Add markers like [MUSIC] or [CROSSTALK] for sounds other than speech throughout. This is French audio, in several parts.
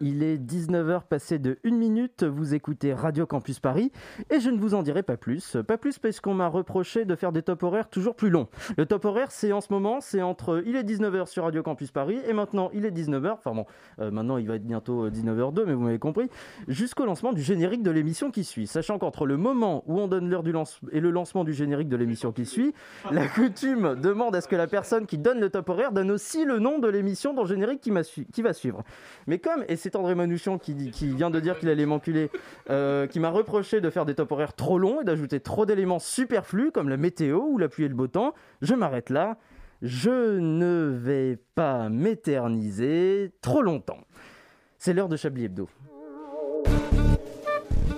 Il est 19h passé de 1 minute, vous écoutez Radio Campus Paris et je ne vous en dirai pas plus. Pas plus parce qu'on m'a reproché de faire des top horaires toujours plus longs. Le top horaire c'est en ce moment, c'est entre il est 19h sur Radio Campus Paris et maintenant il est 19h, enfin bon, euh, maintenant il va être bientôt 19h02 mais vous m'avez compris, jusqu'au lancement du générique de l'émission qui suit. Sachant qu'entre le moment où on donne l'heure du lancement et le lancement du générique de l'émission qui suit, la coutume demande à ce que la personne qui donne le top horaire donne aussi le nom de l'émission dans le générique qui, qui va suivre. Mais et c'est André Manouchian qui, qui, vient de dire qu'il allait m'enculer, euh, qui m'a reproché de faire des top horaires trop longs et d'ajouter trop d'éléments superflus comme la météo ou la pluie et le beau temps, je m'arrête là. Je ne vais pas m'éterniser trop longtemps. C'est l'heure de Chablis Hebdo.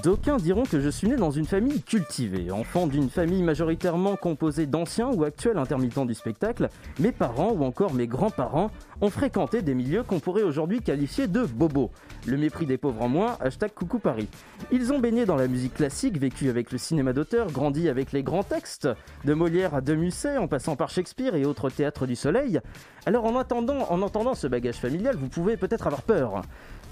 D'aucuns diront que je suis né dans une famille cultivée, enfant d'une famille majoritairement composée d'anciens ou actuels intermittents du spectacle. Mes parents ou encore mes grands-parents ont fréquenté des milieux qu'on pourrait aujourd'hui qualifier de bobos. Le mépris des pauvres en moins, hashtag coucou Paris. Ils ont baigné dans la musique classique, vécu avec le cinéma d'auteur, grandi avec les grands textes, de Molière à de Musset, en passant par Shakespeare et autres théâtres du soleil. Alors en attendant, en entendant ce bagage familial, vous pouvez peut-être avoir peur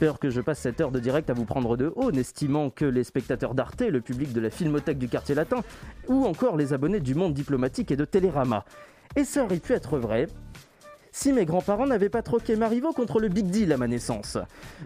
peur que je passe cette heure de direct à vous prendre de haut, n'estimant que les spectateurs d'Arte, le public de la Filmothèque du quartier latin, ou encore les abonnés du monde diplomatique et de Télérama. Et ça aurait pu être vrai, si mes grands-parents n'avaient pas troqué Marivaux contre le Big Deal à ma naissance.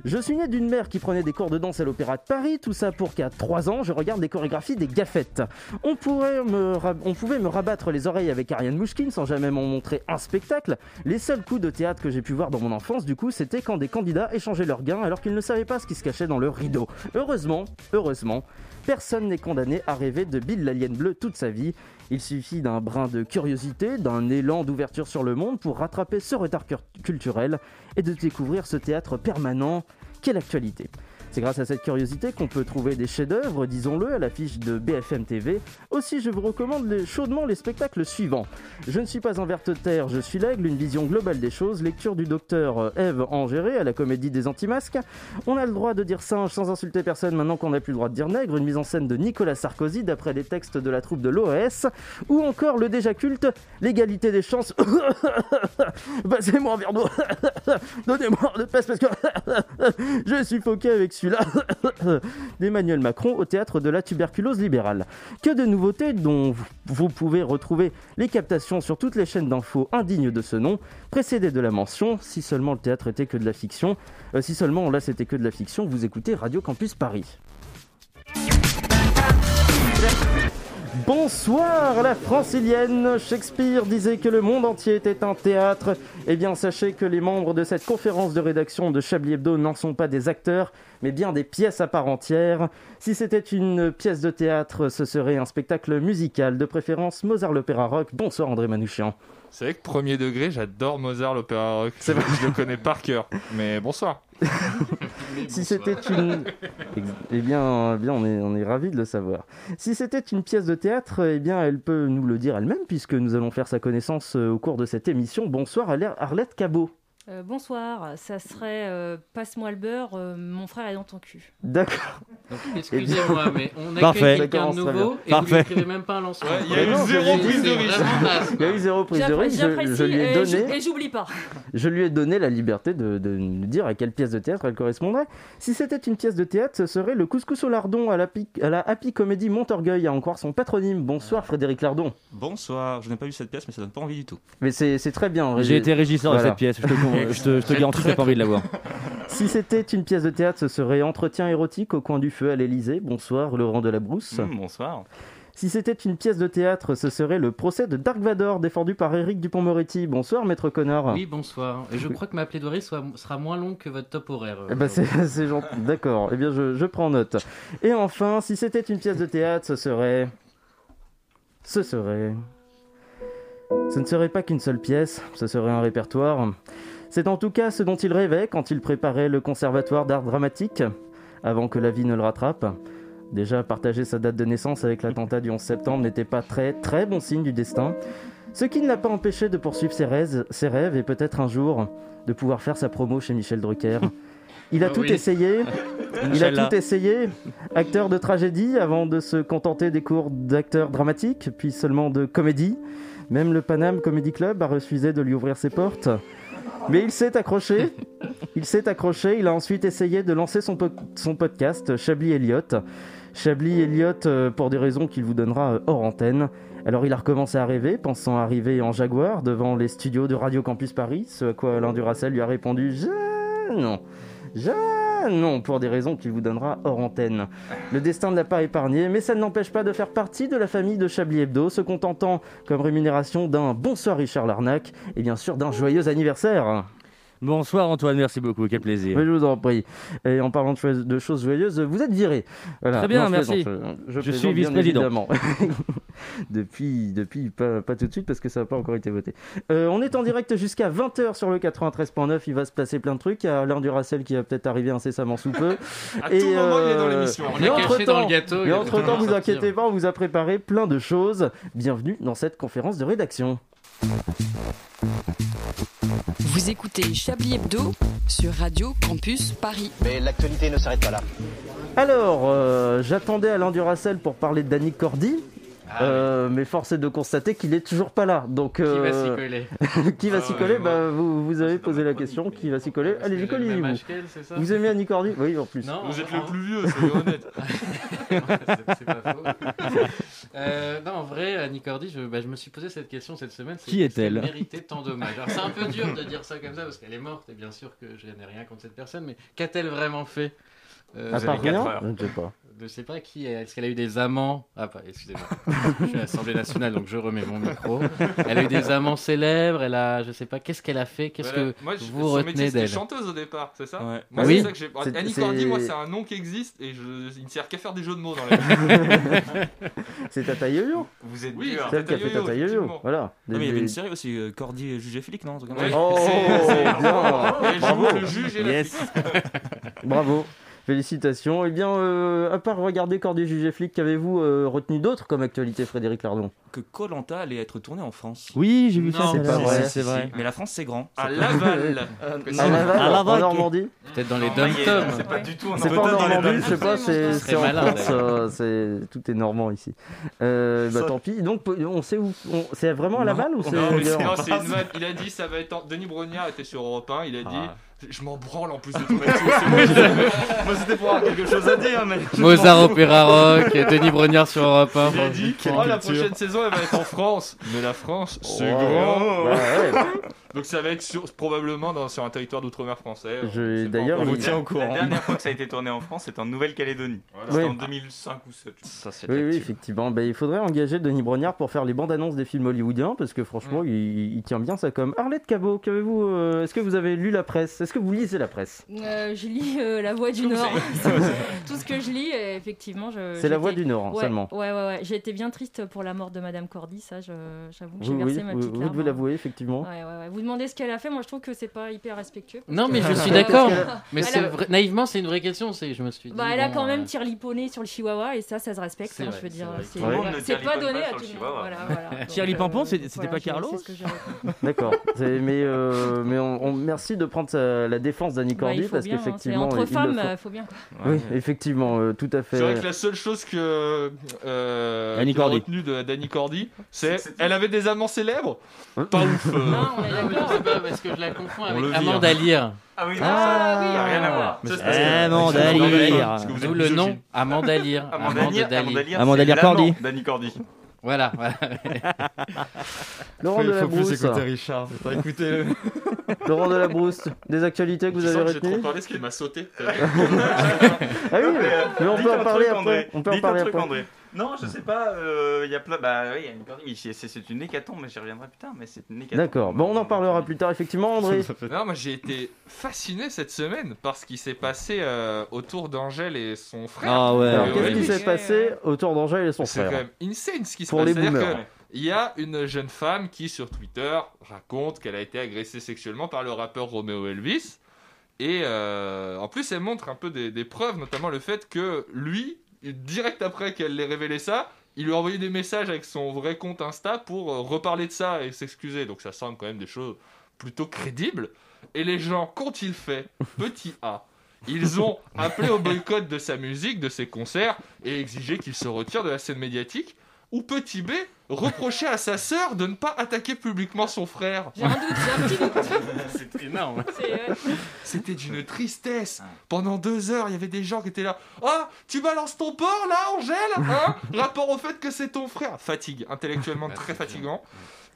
Je suis né d'une mère qui prenait des cours de danse à l'Opéra de Paris, tout ça pour qu'à 3 ans, je regarde les chorégraphies des gaffettes. On pouvait me rabattre les oreilles avec Ariane Mouchkine sans jamais m'en montrer un spectacle. Les seuls coups de théâtre que j'ai pu voir dans mon enfance, du coup, c'était quand des candidats échangeaient leurs gains alors qu'ils ne savaient pas ce qui se cachait dans le rideau. Heureusement, heureusement, personne n'est condamné à rêver de Bill l'alien bleu toute sa vie. Il suffit d'un brin de curiosité, d'un élan d'ouverture sur le monde pour rattraper ce retard culturel et de découvrir ce théâtre permanent qu'est l'actualité. C'est grâce à cette curiosité qu'on peut trouver des chefs-d'œuvre, disons-le, à l'affiche de BFM TV. Aussi, je vous recommande chaudement les spectacles suivants. Je ne suis pas un verte terre, je suis l'aigle, une vision globale des choses, lecture du docteur Eve Angéré à la comédie des anti-masques. On a le droit de dire singe sans insulter personne maintenant qu'on n'a plus le droit de dire nègre, une mise en scène de Nicolas Sarkozy d'après les textes de la troupe de l'OAS, ou encore le déjà culte L'égalité des chances. [COUGHS] Passez-moi un verre d'eau. [COUGHS] Donnez-moi de peste parce que [COUGHS] je suis foqué avec [COUGHS] d'Emmanuel Macron au théâtre de la tuberculose libérale. Que de nouveautés dont vous pouvez retrouver les captations sur toutes les chaînes d'infos indignes de ce nom, précédées de la mention, si seulement le théâtre était que de la fiction, euh, si seulement là c'était que de la fiction, vous écoutez Radio Campus Paris. Bonsoir la francilienne. Shakespeare disait que le monde entier était un théâtre. Eh bien, sachez que les membres de cette conférence de rédaction de Chablis Hebdo n'en sont pas des acteurs, mais bien des pièces à part entière. Si c'était une pièce de théâtre, ce serait un spectacle musical, de préférence Mozart l'opéra rock. Bonsoir André Manouchian. C'est vrai que premier degré, j'adore Mozart l'opéra rock. C'est vrai. Je le connais par cœur. Mais bonsoir. [LAUGHS] si c'était une, eh bien, eh bien, on est, on est ravi de le savoir. Si c'était une pièce de théâtre, eh bien, elle peut nous le dire elle-même, puisque nous allons faire sa connaissance euh, au cours de cette émission. Bonsoir, Arlette Cabot. Euh, bonsoir, ça serait euh, Passe-moi le beurre, euh, mon frère est dans ton cul. D'accord. Excusez-moi, mais on [LAUGHS] a quelqu'un de nouveau et Parfait. vous n'écrivez même pas un lancement. Il y a eu zéro prise de risque. Il y a eu zéro prise de risque. Je, je, lui ai donné. Et j'oublie pas. Je lui ai donné la liberté de, de, nous dire à quelle pièce de théâtre elle correspondrait. Si c'était une pièce de théâtre, ce serait le couscous au lardon à la, à la Happy Comedy Montorgueil, à en croire son patronyme. Bonsoir Frédéric Lardon. Bonsoir, je n'ai pas vu cette pièce, mais ça donne pas envie du tout. Mais c'est très bien. J'ai été régisseur de cette pièce, je te [LAUGHS] je te, je te garantis que pas envie de la voir. [LAUGHS] Si c'était une pièce de théâtre, ce serait Entretien érotique au coin du feu à l'Elysée. Bonsoir, Laurent Delabrousse. Mmh, bonsoir. Si c'était une pièce de théâtre, ce serait le procès de Dark Vador, défendu par Eric Dupont-Moretti. Bonsoir, maître connard. Oui, bonsoir. Et je crois que ma plaidoirie sera moins longue que votre top horaire. Eh ben [LAUGHS] c'est gentil. D'accord. Eh bien, je, je prends note. Et enfin, si c'était une pièce de théâtre, ce serait. Ce serait. Ce ne serait pas qu'une seule pièce, ce serait un répertoire. C'est en tout cas ce dont il rêvait quand il préparait le conservatoire d'art dramatique, avant que la vie ne le rattrape. Déjà, partager sa date de naissance avec l'attentat du 11 septembre n'était pas très très bon signe du destin. Ce qui ne l'a pas empêché de poursuivre ses rêves, ses rêves et peut-être un jour de pouvoir faire sa promo chez Michel Drucker. Il a Ah tout oui. essayé. [LAUGHS] Il a tout essayé. Acteur de tragédie avant de se contenter des cours d'acteur dramatique, puis seulement de comédie. Même le Paname Comedy Club a refusé de lui ouvrir ses portes. Mais il s'est accroché. Il s'est accroché. Il a ensuite essayé de lancer son, son podcast Chablis Elliott. Chablis Elliott euh, pour des raisons qu'il vous donnera euh, hors antenne. Alors il a recommencé à rêver, pensant arriver en Jaguar devant les studios de Radio Campus Paris, ce à quoi Alain lui a répondu « Je... non, je... non » pour des raisons qu'il vous donnera hors antenne. Le destin ne l'a pas épargné, mais ça ne l'empêche pas de faire partie de la famille de Chablis Hebdo, se contentant comme rémunération d'un « bonsoir Richard Larnac » et bien sûr d'un joyeux anniversaire. Bonsoir Antoine, merci beaucoup, quel plaisir. Mais je vous en prie. Et en parlant de, choses- de choses joyeuses, vous êtes viré. Voilà. Très bien, merci. Je, suis vice-président. [LAUGHS] depuis, depuis pas, pas tout de suite parce que ça n'a pas encore été voté. Euh, on est en direct jusqu'à 20h sur le 93.9. Il va se passer plein de trucs. Il y a Alain Duracell qui va peut-être arriver incessamment sous peu. [LAUGHS] À tout moment, il est dans l'émission. On l'a caché dans le gâteau, Mais entre-temps, vous inquiétez pas, on vous a préparé plein de choses. Bienvenue dans cette conférence de rédaction. Vous écoutez Chablis Hebdo sur Radio Campus Paris. Mais l'actualité ne s'arrête pas là. Alors, euh, j'attendais Alain Duracell pour parler de Danny Cordy. Euh, mais force est de constater qu'il est toujours pas là. Donc, Qui va euh, s'y coller [LAUGHS] qui va Ah s'y coller moi- bah, vous, vous avez posé la question. Qui va s'y coller Allez, Parce que j'ai le collez-y, même vous. Vous aimez Annie Cordy? Oui, en plus. Non, Vous êtes le plus vieux, soyez [LAUGHS] honnête. c'est pas faux. [LAUGHS] Euh, non, en vrai, Annie Cordy, je, bah, je me suis posé cette question cette semaine. Qui est-elle? méritait tant d'hommages Alors, c'est un peu dur de dire ça comme ça parce qu'elle est morte et bien sûr que je n'ai rien contre cette personne, mais qu'a-t-elle vraiment fait? Euh, À part rien? heures. Je ne sais pas. Je sais pas qui est. Est-ce qu'elle a eu des amants Ah, pas, excusez-moi. je suis à l'Assemblée nationale donc je remets mon micro. Elle a eu des amants célèbres. Elle a, je sais pas, qu'est-ce qu'elle a fait Qu'est-ce Voilà. que Moi, je- vous son retenez d'elle chanteuse au départ, c'est ça Ouais. Moi, Oui. c'est ça que j'ai. Annie Cordy, moi, c'est un nom qui existe et je... il ne sert qu'à faire des jeux de mots dans la vie. C'est Tata Yo-Yo Vous êtes Oui, dur. Celle qui a fait Tata Yo-Yo, Tata Yo-Yo. effectivement. Voilà. Non, mais il y avait une série aussi, euh, Cordy jugé flic, non Oh, bien. Bravo. le juge et. Bravo. Félicitations. Eh bien, euh, à part regarder Cordy jugé flic, qu'avez-vous euh, retenu d'autre comme actualité, Frédéric Lardon? Que Colanta allait être tourné en France. Oui, j'ai vu ça, Non, c'est c'est pas pas vrai, vrai. c'est vrai. Mais la France, c'est grand. À Laval. [LAUGHS] À Laval, À Laval, en. Normandie Peut-être dans les dom-toms. C'est pas du tout en C'est pas en Peut-être dans les Normandie, je sais pas, c'est en malin, France, euh, c'est tout est normand ici. Euh, bah Ça- tant pis. Donc on sait où on- C'est vraiment à Laval ou c'est Non, ailleurs c'est- non, c'est une vanne. Il a dit ça va être. en- Denis Brognard était sur Europe 1. Il a dit Ah. Je m'en branle en plus de tout [LAUGHS] moi, c'était pour avoir quelque chose à dire, mais. Mozart Opéra Rock, Denis Brognard sur Europe 1. Il a dit Oh, la prochaine saison, elle va être en France. Mais la France, c'est Ouais. grand. Bah ouais. Donc ça va être sur- probablement dans, sur un territoire d'outre-mer français. Je- d'ailleurs. On vous tient au La courant. dernière fois que ça a été tourné en France, c'était en Nouvelle-Calédonie. Voilà. C'était en 2005 ou 2007. Ça, c'est Oui, oui, effectivement. Bah, il faudrait engager Denis Brognard pour faire les bandes annonces des films hollywoodiens parce que franchement, Mm. il, il tient bien ça comme. Arlette Cabot, qu'avez-vous euh, Est-ce que vous avez lu la presse? Que vous lisez la presse? Euh, je lis euh, La Voix du Nord. [LAUGHS] Tout ce que je lis, euh, effectivement. je- C'est la voix du Nord hein, Ouais, seulement. Ouais, ouais, ouais. J'ai été bien triste pour la mort de Madame Cordy, ça, je- j'avoue que j'ai Oui, versé oui, ma vous, petite vous larme. devez l'avouer, effectivement. Ouais, ouais, ouais. Vous demandez ce qu'elle a fait, moi je trouve que c'est pas hyper respectueux. Non, mais que- je suis d'accord. Mais a- vrai- naïvement, c'est une vraie question. C'est, je me suis dit. Bah, elle a quand même tirliponné sur le chihuahua et ça, ça se respecte. C'est hein, vrai, je veux c'est dire, c'est pas donné à tout le monde. c'est- c'était pas je- Carlos c'est ce que j'ai [LAUGHS] retenu. D'accord. Mais, mais on, on- merci de prendre la défense d'Annie Bah, Cordy parce hein, qu'effectivement. entre il le femmes, faut. euh, faut bien. quoi. Oui, effectivement, euh, tout à fait. C'est vrai que la seule chose que euh, Annie Cordy. retenue de d'Annie Cordy, c'est elle avait des amants célèbres. Hein Pas ouf. euh. Non, on est d'accord. parce que je la confonds On avec. Amanda Lear. Ah oui, non, Ah, ça n'a rien à voir. Amanda Lear. D'où le nom. Amanda Lear. Amanda Lear, Cordy. Voilà, voilà. [LAUGHS] Laurent Delabrousse, Richard. T'as écouté le. Laurent Delabrousse, des actualités que vous avez que j'ai trop retenues parlé parce qu'il m'a sauté. [LAUGHS] Ah oui, mais on Dites peut un en parler truc, André. après. On peut en Dites un parler truc, après. Non, je sais pas, euh, il y a plein. Bah oui, il y a une c'est- une hécatombe, mais j'y reviendrai plus tard, mais c'est une hécatombe. D'accord. Bon, on en parlera plus tard, effectivement, [LAUGHS] André. Non, moi j'ai été fasciné cette semaine par ce qui s'est passé euh, autour d'Angèle et son frère. Ah ouais. Alors, Euh, qu'est-ce qui s'est passé autour d'Angèle et son C'est quand frère même insane ce qui se Pour passe. les boomers. que Il y a une jeune femme qui sur Twitter raconte qu'elle a été agressée sexuellement par le rappeur Romeo Elvis. Et euh, en plus, elle montre un peu des, des preuves, notamment le fait que lui, direct après qu'elle ait révélé ça, il lui a envoyé des messages avec son vrai compte Insta pour euh, reparler de ça et s'excuser. Donc ça semble quand même des choses plutôt crédibles. Et les gens, qu'ont-ils fait? Petit A. Ils ont [LAUGHS] appelé au boycott de sa musique, de ses concerts, et exigé qu'il se retire de la scène médiatique. Ou petit B, reprocher à sa sœur de ne pas attaquer publiquement son frère. J'ai un doute, j'ai un petit doute. [LAUGHS] C'est énorme. C'était d'une tristesse. Pendant deux heures, il y avait des gens qui étaient là. Ah, tu balances ton porc là, Angèle? Hein? Rapport au fait que c'est ton frère. Fatigue, intellectuellement [LAUGHS] très fatigant.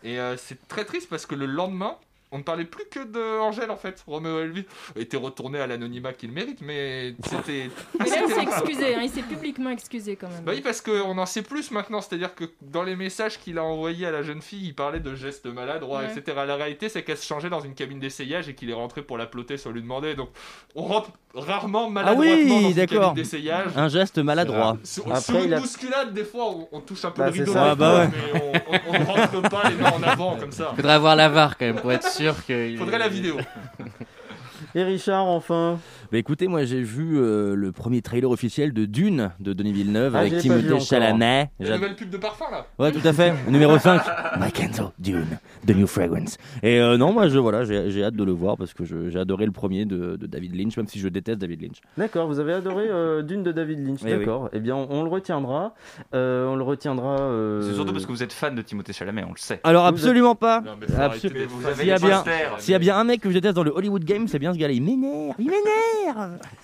Et euh, c'est très triste parce que le lendemain, on ne parlait plus que de Angèle en fait. Roméo Elvis était retourné à l'anonymat qu'il mérite, mais c'était. Mais [LAUGHS] là, il s'est excusé, hein, il s'est publiquement excusé quand même. Bah oui, parce qu'on en sait plus maintenant. C'est-à-dire que dans les messages qu'il a envoyés à la jeune fille, il parlait de gestes maladroits, Ouais. etc. La réalité, c'est qu'elle se changeait dans une cabine d'essayage et qu'il est rentré pour la plotter sans lui demander. Donc, on rentre rarement Ah maladroitement dans une cabine d'essayage. Un geste maladroit. Sur, Après, sur une il a- bousculade, des fois, on, on touche un peu Bah, le rideau, ça. Ah, bah fois, mais on, on- on ne rentre pas les mains en avant comme ça. Faudrait avoir la VAR quand même pour être sûr [LAUGHS] que. Faudrait la vidéo. Et Richard, enfin Bah écoutez, moi j'ai vu euh, le premier trailer officiel de Dune de Denis Villeneuve Ah, avec pas Timothée. Chalamet. La nouvelle pub de parfum là. Ouais, tout à fait. [LAUGHS] Numéro 5. My Kenzo, Dune, The New Fragrance. Et euh, non, moi je voilà, j'ai j'ai hâte de le voir parce que j'ai adoré le premier de, de David Lynch, même si je déteste David Lynch. D'accord, vous avez adoré euh, Dune de David Lynch, Oui, oui. d'accord. Eh bien, on, on le retiendra. Euh, on le retiendra. euh, C'est surtout parce que vous êtes fan de Timothée Chalamet, on le sait. Alors Vous absolument pas. Non, mais faut Absol- arrêter de- Vous vous avez S'il y, a les bien, posters. s'il y a bien un mec que je déteste dans le Hollywood Game, c'est bien ce gars-là. Il m'énerve, il m'énerve.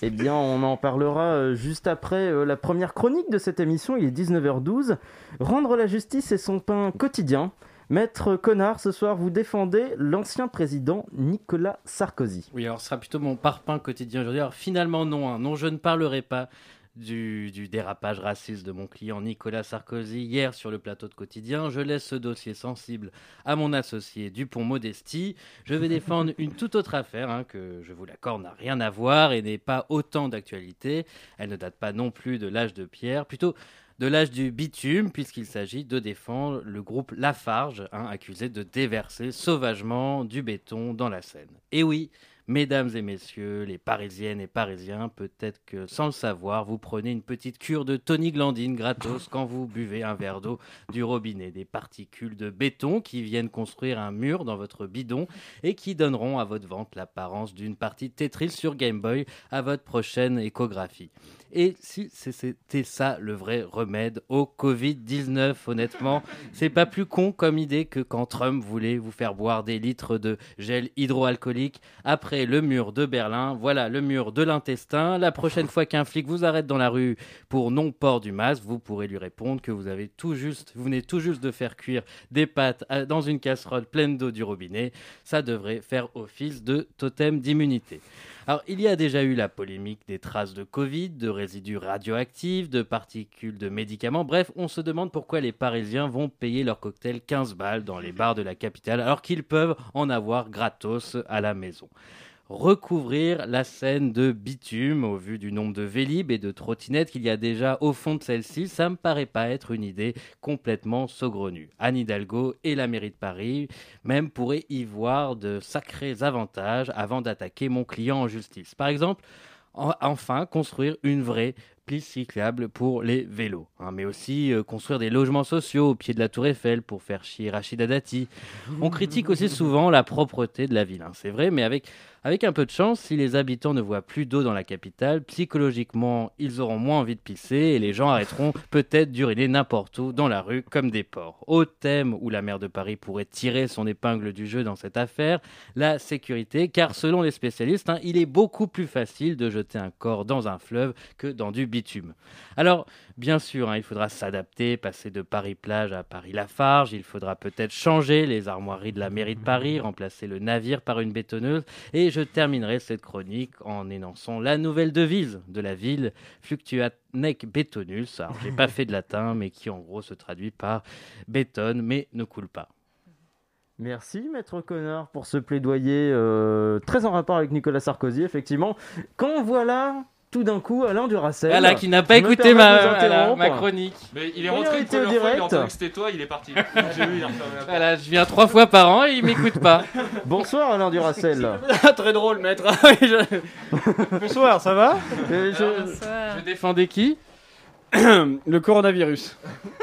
Eh bien, on en parlera euh, juste après euh, la première chronique de cette émission. Il est 19h12. Rendre la justice est son pain quotidien. Maître Connard, ce soir, vous défendez l'ancien président Nicolas Sarkozy. Oui, alors ce sera plutôt mon parpaing quotidien aujourd'hui. Alors finalement, non, hein. non, je ne parlerai pas du, du dérapage raciste de mon client Nicolas Sarkozy hier sur le plateau de quotidien. Je laisse ce dossier sensible à mon associé Dupont-Modestie. Je vais défendre [LAUGHS] une toute autre affaire hein, que, je vous l'accorde, n'a rien à voir et n'est pas autant d'actualité. Elle ne date pas non plus de l'âge de pierre, plutôt de l'âge du bitume, puisqu'il s'agit de défendre le groupe Lafarge, hein, accusé de déverser sauvagement du béton dans la Seine. Et oui, mesdames et messieurs, les Parisiennes et Parisiens, peut-être que sans le savoir, vous prenez une petite cure de Tony Glandine gratos quand vous buvez un verre d'eau du robinet. Des particules de béton qui viennent construire un mur dans votre bidon et qui donneront à votre ventre l'apparence d'une partie de Tetris sur Game Boy à votre prochaine échographie. Et si c'était ça le vrai remède au Covid-19, honnêtement, c'est pas plus con comme idée que quand Trump voulait vous faire boire des litres de gel hydroalcoolique après le mur de Berlin. Voilà le mur de l'intestin. La prochaine fois qu'un flic vous arrête dans la rue pour non-port du masque, vous pourrez lui répondre que vous avez tout juste, vous venez tout juste de faire cuire des pâtes dans une casserole pleine d'eau du robinet. Ça devrait faire office de totem d'immunité. Alors, il y a déjà eu la polémique des traces de Covid, de résidus radioactifs, de particules de médicaments. Bref, on se demande pourquoi les Parisiens vont payer leur cocktail 15 balles dans les bars de la capitale alors qu'ils peuvent en avoir gratos à la maison. Recouvrir la scène de bitume au vu du nombre de Vélib et de trottinettes qu'il y a déjà au fond de celle-ci, ça me paraît pas être une idée complètement saugrenue. Anne Hidalgo et la mairie de Paris même pourraient y voir de sacrés avantages avant d'attaquer mon client en justice. Par exemple, en- enfin construire une vraie piste cyclable pour les vélos, hein, mais aussi euh, construire des logements sociaux au pied de la tour Eiffel pour faire chier Rachida Dati. On critique aussi souvent la propreté de la ville, hein, c'est vrai, mais avec, avec un peu de chance, si les habitants ne voient plus d'eau dans la capitale, psychologiquement, ils auront moins envie de pisser et les gens arrêteront [LAUGHS] peut-être d'uriner n'importe où dans la rue comme des porcs. Au thème où la maire de Paris pourrait tirer son épingle du jeu dans cette affaire, la sécurité, car selon les spécialistes, hein, il est beaucoup plus facile de jeter un corps dans un fleuve que dans du bitume. Alors, bien sûr, hein, il faudra s'adapter, passer de Paris-Plage à Paris-Lafarge, il faudra peut-être changer les armoiries de la mairie de Paris, [LAUGHS] remplacer le navire par une bétonneuse, et je terminerai cette chronique en énonçant la nouvelle devise de la ville, Fluctuat nec betonus, alors j'ai pas [LAUGHS] fait de latin, mais qui en gros se traduit par bétonne mais ne coule pas. Merci, Maître Connard, pour ce plaidoyer euh, très en rapport avec Nicolas Sarkozy, effectivement. Quand voilà, tout d'un coup, Alain Duracell. Voilà, qui n'a pas écouté ma- voilà, chronique. Mais il est rentré une était au première fois, il a direct. entendu que c'était toi, il est parti. [LAUGHS] Vu, il a. Voilà, je viens trois fois par an et il m'écoute pas. [LAUGHS] Bonsoir, Alain Duracell. [LAUGHS] Très drôle, maître. Bonsoir, ça va? Euh, Je défendais qui? [COUGHS] Le coronavirus.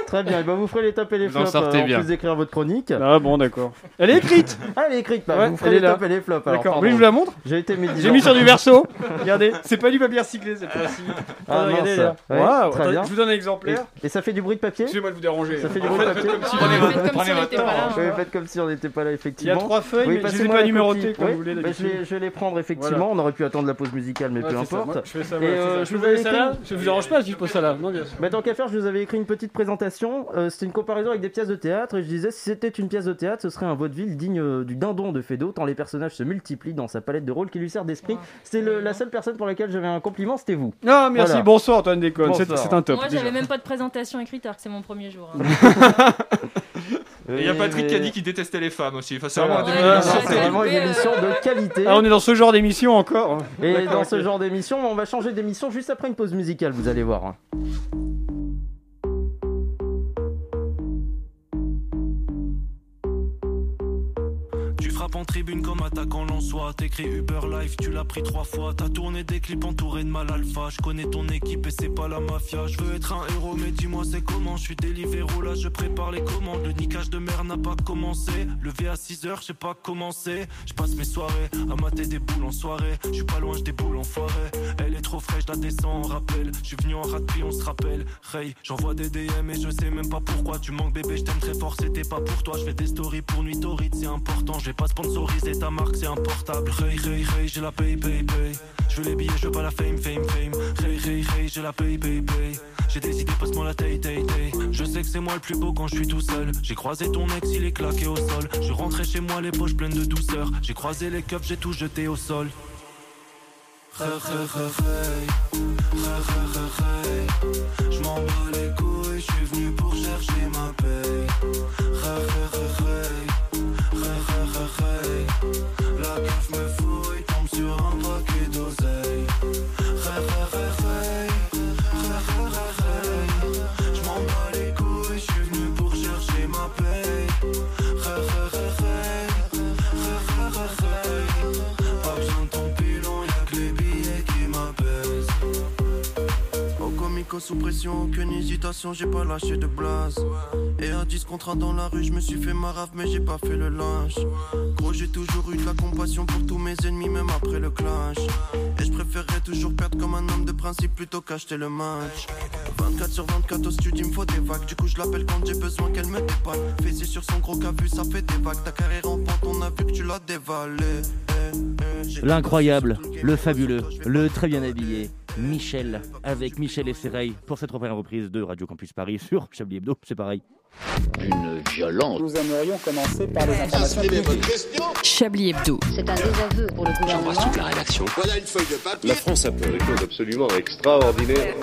Très bien, et ben vous ferez les tops et les Vous en flops sortez euh, en bien. plus d'écrire votre chronique. Ah bon, d'accord. Elle est écrite [LAUGHS] Ah, elle est écrite, bah, Ouais, vous ferez elle les est là. tops et les flops. alors, D'accord. pardon. Oui, je vous la montre J'ai été médisant. J'ai mis sur du verso. [LAUGHS] Regardez, c'est pas du papier recyclé cette fois-ci. Ah, regardez là. Ouais, Waouh, très attendez, bien. je vous donne un exemplaire. Et, et ça fait du bruit de papier Excusez-moi de vous déranger. Ça fait du Faites- bruit de faites papier si- Prenez votre- votre- comme si on prenez n'était pas là, temps. Je vais faire comme si on n'était pas là, effectivement. Il y a trois feuilles, mais je les ai passez-moi pas la numérotées copie. comme Oui, vous voulez bah, je, d'habitude. vais, je vais les prendre, effectivement. On aurait pu attendre la pause musicale, mais Ouais, peu c'est ça, importe. moi, je fais ça, Et, voilà, c'est euh, ça. je Je vous vous avais laisse ça écrit- là Ça vous dérange pas si je pose ça là Non, bien sûr. Bah, tant qu'à faire, je vous avais écrit une petite présentation. Euh, c'était une comparaison avec des pièces de théâtre. Et je disais, si c'était une pièce de théâtre, ce serait un vaudeville digne euh, du dindon de Fédo, tant les personnages se multiplient dans sa palette de rôles qui lui sert d'esprit. C'était le- la seule personne pour laquelle j'avais un compliment, c'était vous. Non, merci. Voilà. Bonsoir Antoine Déconne. C'est c'est un top. Moi, j'avais même pas de présentation écrite alors que c'est mon premier jour. hein. [LAUGHS] Et il y a Patrick qui a mais- dit qu'il détestait les femmes aussi. Enfin, c'est Voilà. vraiment c'est vraiment une émission de qualité. Ah, on est dans ce genre d'émission encore. Et dans ce genre d'émission, on va changer d'émission juste après une pause musicale, vous allez voir. Frappes en tribune comme attaquant Lançois. T'écris Uber Life, tu l'as pris trois fois. T'as tourné des clips entourés de mal alpha. Je connais ton équipe et c'est pas la mafia. Je veux être un héros, mais dis-moi c'est comment. Je suis Deliveroo, là je prépare les commandes. Le niquage de mer n'a pas commencé. Levé à 6 heures, j'ai pas commencé. Je passe mes soirées à mater des boules en soirée. Je suis pas loin, je déboule en forêt. Elle est trop fraîche, la descends en rappel. Je suis venu en rat on se rappelle. Ray, j'envoie des DM et je sais même pas pourquoi. Tu manques bébé, je t'aime très fort, c'était pas pour toi. Je fais des stories pour nuit c'est important. Je vais pas sponsoriser ta marque, c'est un portable. Ray, Ray, Ray, j'ai la paye, paye, paye. Je veux les billets, je veux pas la fame, fame, fame. Ray, Ray, Ray, j'ai la paye, paye, paye. J'ai décidé, passe-moi la taille, taille, taille. Je sais que c'est moi le plus beau quand je suis tout seul. J'ai croisé ton ex, il est claqué au sol. Je rentrais chez moi, les poches pleines de douceur. J'ai croisé les cups, j'ai tout jeté au sol. Ray, ray, ray. Je m'en bats les couilles, je suis venu pour chercher ma paye. La keuf me fouille, tombe sur un Sous pression, aucune hésitation, j'ai pas lâché de blase. Et à 10 contre un dans la rue, je me suis fait marave, mais j'ai pas fait le lynche. Gros, j'ai toujours eu de la compassion pour tous mes ennemis, même après le clash. Et je préférerais toujours perdre comme un homme de principe plutôt qu'acheter le match. 24 sur 24 au studio, il me faut des vagues. Du coup, je l'appelle quand j'ai besoin qu'elle me dépanne. Fessé sur son gros vu ça fait des vagues. Ta carrière en pente, on a vu que tu l'as dévalé. Eh, eh, j'ai L'incroyable, le fabuleux, le très bien habillé, Michel, avec Michel Serreil pour cette première reprise de Radio Campus Paris sur Chablis Hebdo, c'est pareil. Une violence. Nous aimerions commencer par les informations publiques. Chablis Hebdo. C'est un désaveu pour le gouvernement. la rédaction. Voilà une feuille de papier. La France a fait des choses absolument extraordinaires.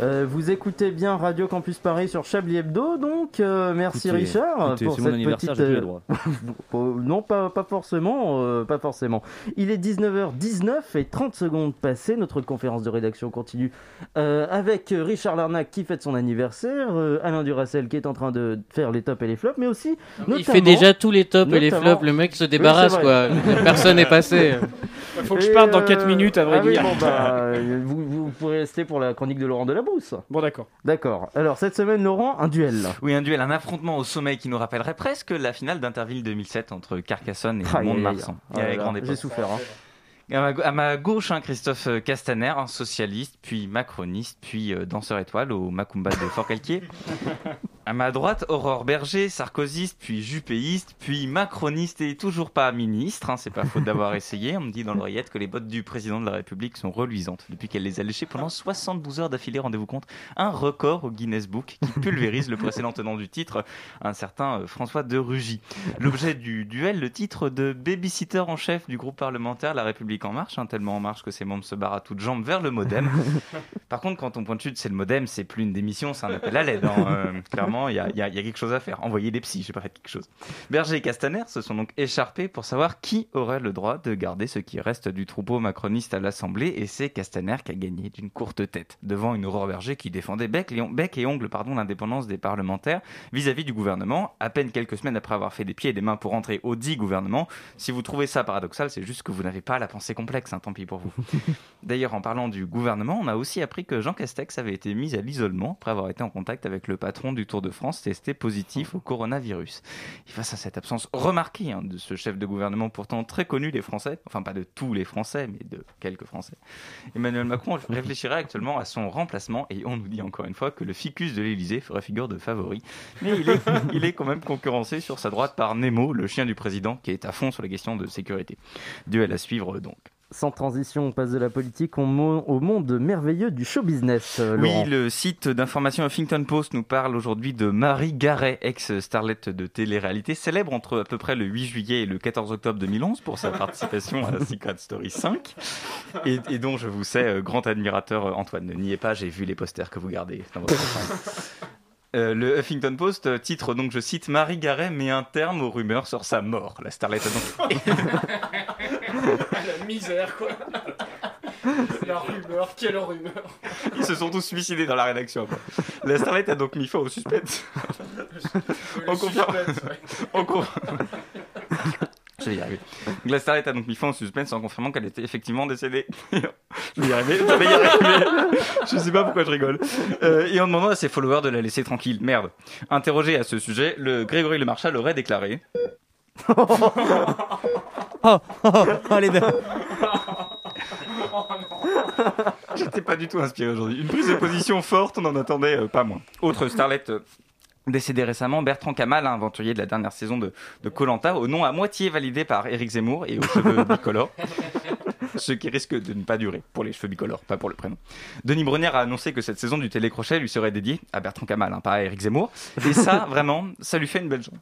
Euh, vous écoutez bien Radio Campus Paris sur Chablis Hebdo, donc euh, merci Écoutez, Richard écoutez, pour c'est mon cette anniversaire, petite. euh, droits. [LAUGHS] Oh, non, pas, pas forcément, euh, pas forcément. Il est 19h19 et 30 secondes passées. Notre conférence de rédaction continue euh, avec Richard Larnac qui fête son anniversaire, euh, Alain Duracel qui est en train de faire les tops et les flops, mais aussi Il fait déjà tous les tops et les flops. Le mec se débarrasse, quoi. [LAUGHS] Personne n'est passé. [LAUGHS] Il faut que je parte dans euh, 4 minutes, à vrai ah oui, dire. bon, bah, [LAUGHS] euh, vous, vous pourrez rester pour la chronique de Laurent Delabrousse. Bon, d'accord. D'accord. Alors, cette semaine, Laurent, un duel. Oui, un duel, un affrontement au sommeil qui nous rappellerait presque la finale d'Interville 2007 entre Carcassonne et aïe, Mont-de-Marsan. Ah. J'ai souffert. hein. À ma, gauche, hein, Christophe Castaner, un socialiste, puis macroniste, puis euh, danseur étoile au Macumba de Fort-Calquier. À ma droite, Aurore Berger, sarkozyste, puis jupéiste, puis macroniste et toujours pas ministre. hein, c'est pas faute d'avoir [LAUGHS] essayé. On me dit dans l'oreillette que les bottes du président de la République sont reluisantes depuis qu'elle les a léchées pendant 72 heures d'affilée. Rendez-vous compte, un record au Guinness Book qui pulvérise le précédent tenant du titre, un certain euh, François de Rugy. L'objet du duel, le titre de babysitter en chef du groupe parlementaire La République en marche, hein, tellement en marche que ses membres se barrent à toutes jambes vers le modem. [LAUGHS] Par contre, quand on point de chute, c'est le modem, c'est plus une démission, c'est un appel à l'aide. hein, euh, clairement, il y a, il y a- il y a quelque chose à faire. Envoyer des psys, j'ai pas fait quelque chose. Berger et Castaner se sont donc écharpés pour savoir qui aurait le droit de garder ce qui reste du troupeau macroniste à l'Assemblée, et c'est Castaner qui a gagné d'une courte tête devant une Aurore Berger qui défendait bec, bec et ongle pardon, l'indépendance des parlementaires vis-à-vis du gouvernement, à peine quelques semaines après avoir fait des pieds et des mains pour entrer au dit gouvernement. Si vous trouvez ça paradoxal, c'est juste que vous n'avez pas la pensée complexe, hein, tant pis pour vous. [LAUGHS] D'ailleurs, en parlant du gouvernement, on a aussi appris que Jean Castex avait été mis à l'isolement après avoir été en contact avec le patron du Tour de France testé positif au coronavirus. Et face à cette absence remarquée hein, de ce chef de gouvernement pourtant très connu des Français, enfin pas de tous les Français, mais de quelques Français, Emmanuel Macron [LAUGHS] réfléchirait actuellement à son remplacement et on nous dit encore une fois que le ficus de l'Élysée ferait figure de favori. Mais il est, [LAUGHS] il est quand même concurrencé sur sa droite par Nemo, le chien du président, qui est à fond sur les questions de sécurité. Duel à suivre donc. Sans transition, on passe de la politique au, mo- au monde merveilleux du show business. euh, Oui, le site d'information Huffington Post nous parle aujourd'hui de Marie Garret, ex-starlette de télé-réalité, célèbre entre à peu près le 8 juillet et le 14 octobre 2011 pour sa participation à [LAUGHS] Secret Story 5, et, et dont je vous sais euh, grand admirateur euh, Antoine. Ne niez pas, j'ai vu les posters que vous gardez dans votre chambre. [LAUGHS] Euh, le Huffington Post titre donc, je cite, Marie Garret met un terme aux rumeurs sur sa mort. La starlette a donc [LAUGHS] [LAUGHS] La misère, quoi. [LAUGHS] La rumeur, quelle rumeur. Ils se sont tous suicidés dans la rédaction. quoi. La starlette a donc mis fin au suspense. en confirmant. en con- Je vais y arriver. La starlette a donc mis fin au suspense en confirmant qu'elle était effectivement décédée. [LAUGHS] je vais y arriver. Je vais y arriver. Je sais pas pourquoi je rigole. Euh, et en demandant à ses followers de la laisser tranquille. Merde. Interrogé à ce sujet, le Grégory Le Marchal aurait déclaré. Oh, oh, oh, allez, [LAUGHS] J'étais pas du tout inspiré aujourd'hui. Une prise de position forte, on en attendait euh, pas moins. Autre starlet euh, décédé récemment, Bertrand Kamal, un aventurier de la dernière saison de Colanta, au nom à moitié validé par Éric Zemmour et aux cheveux [LAUGHS] bicolores. Ce qui risque de ne pas durer pour les cheveux bicolores, pas pour le prénom. Denis Brunière a annoncé que cette saison du télécrochet lui serait dédiée à Bertrand Kamal, hein, pas à Éric Zemmour. Et ça, [LAUGHS] vraiment, ça lui fait une belle jambe.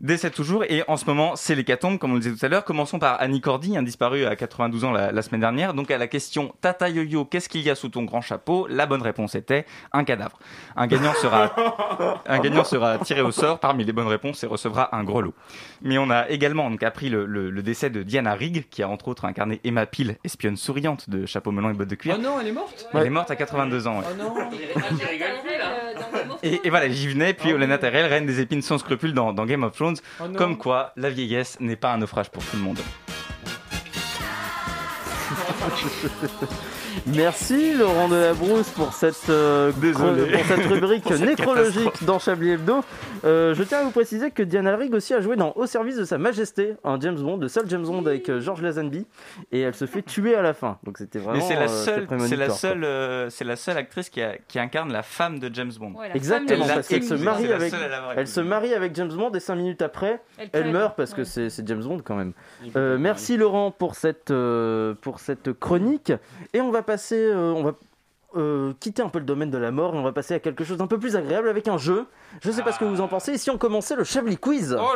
Décède toujours, et en ce moment, c'est l'hécatombe, comme on le disait tout à l'heure. Commençons par Annie Cordy, un disparu à 92 ans la, la semaine dernière. Donc, à la question Tata Yo-Yo, qu'est-ce qu'il y a sous ton grand chapeau? La bonne réponse était un cadavre. Un gagnant sera, [LAUGHS] un gagnant sera tiré au sort parmi les bonnes réponses et recevra un gros lot. Mais on a également donc, appris le, le- le décès de Diana Rigg, qui a entre autres incarné Emma Peel, espionne souriante de chapeau melon et bottes de cuir. Oh non, elle est morte? Elle est morte à 82 ans. ouais. Oh non Et, et voilà, j'y venais, puis Olenna Tyrell, reine des épines sans scrupules dans, dans Game of Thrones. Oh comme quoi, la vieillesse n'est pas un naufrage pour tout le monde. [LAUGHS] Merci Laurent Delabrousse pour cette, euh, pour cette rubrique [LAUGHS] Pour cette nécrologique dans Chablis Hebdo. Euh, je tiens à vous préciser que Diana Rigg aussi a joué dans Au service de sa majesté, un James Bond, le seul James Bond avec euh, George Lazenby, et elle se fait tuer à la fin. Donc c'était vraiment. Mais c'est la euh, seule, c'était c'est la seule, euh, c'est la seule actrice qui, a- qui incarne la femme de James Bond. Exactement, l'a parce qu'elle se marie la avec, seule elle se marie avec James Bond et 5 minutes après, Elle meurt parce que c'est c'est James Bond quand même. Euh, merci Laurent pour cette, euh, pour cette chronique. Et on va passer, euh, on va euh, quitter un peu le domaine de la mort et on va passer à quelque chose d'un peu plus agréable avec un jeu. Je sais pas ce que vous en pensez. Et si on commençait le Chablis Quiz Oh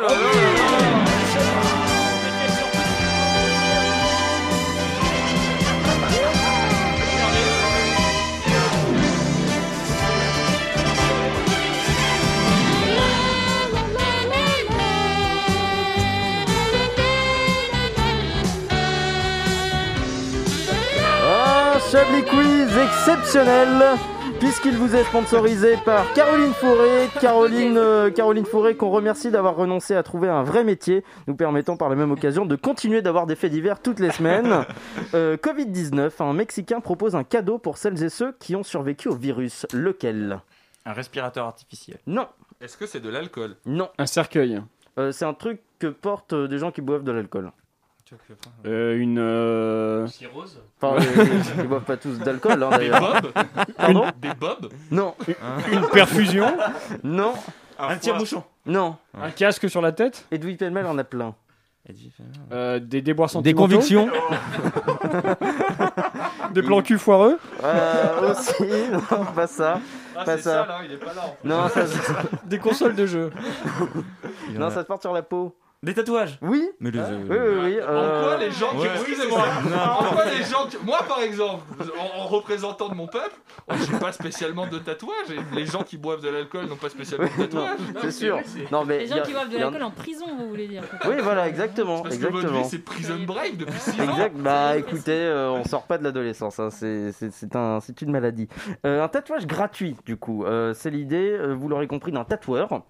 exceptionnel puisqu'il vous est sponsorisé par Caroline Fourré. Caroline, euh, Caroline Fourré qu'on remercie d'avoir renoncé à trouver un vrai métier, nous permettant par la même occasion de continuer d'avoir des faits divers toutes les semaines. [LAUGHS] Euh, Covid-19, un Mexicain propose un cadeau pour celles et ceux qui ont survécu au virus. Lequel? Un respirateur artificiel. Non, Est-ce que c'est de l'alcool? Non. Un cercueil. Euh, c'est un truc que portent des gens qui boivent de l'alcool. Euh, une. euh, Cirrhose Enfin, [LAUGHS] euh, ils boivent pas tous d'alcool, hein, Des d'ailleurs. bobs Pardon Des bobs Non, Une perfusion. non, Un, tire-bouchon. non. Un casque sur la tête. Edoui Pellemel en a plein. euh, des déboires Des sentimentaux. convictions [LAUGHS] Des plans cul foireux. Euh, aussi, non, pas ça. Ah, Pas c'est ça. ça, là, il est pas là. en fait. Non, ça, se- Des consoles de jeux. non, ça se porte sur la peau. Des tatouages Oui. Mais les- Oui, oui, oui. En euh, quoi les gens qui... ouais. Excusez-moi. En quoi les gens qui- Moi, par exemple, en, en représentant de mon peuple, oh, j'ai pas spécialement de tatouage. Et les gens qui boivent de l'alcool n'ont pas spécialement de [LAUGHS] tatouage. C'est sûr. Non, mais Les gens a- qui boivent de l'alcool en prison, vous voulez dire Oui, voilà, exactement. Parce que exactement. vie, c'est prison break depuis 6 ans. Exact. Bah écoutez, euh, on sort pas de l'adolescence, hein, c'est c'est- c'est un, c'est une maladie. Euh, un tatouage gratuit, du coup, Euh, c'est l'idée, euh, vous l'aurez compris, d'un tatoueur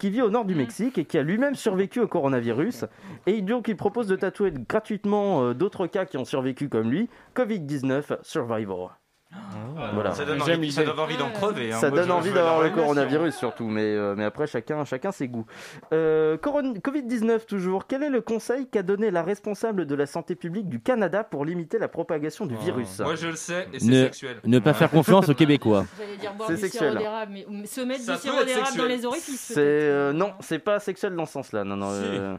qui vit au nord du Mexique et qui a lui-même survécu au coronavirus. Et donc il propose de tatouer gratuitement euh, d'autres cas qui ont survécu comme lui, Covid-19 Survivor. Voilà. Ça donne envie, ça l'idée. donne envie d'en crever. hein. Ça Moi, donne je- envie d'avoir le coronavirus surtout, mais, euh, mais après chacun, chacun ses goûts. Euh, coron- Covid-19 toujours, quel est le conseil qu'a donné la responsable de la santé publique du Canada pour limiter la propagation du virus? Moi, je le sais, et c'est Ne, sexuel. ne pas faire confiance aux Québécois. [LAUGHS] J'allais dire boire C'est du sexuel. sirop d'érable, mais mais se mettre Ça du sirop d'érable dans les orifices. Euh, non, c'est pas sexuel dans ce sens-là. Non, non. euh,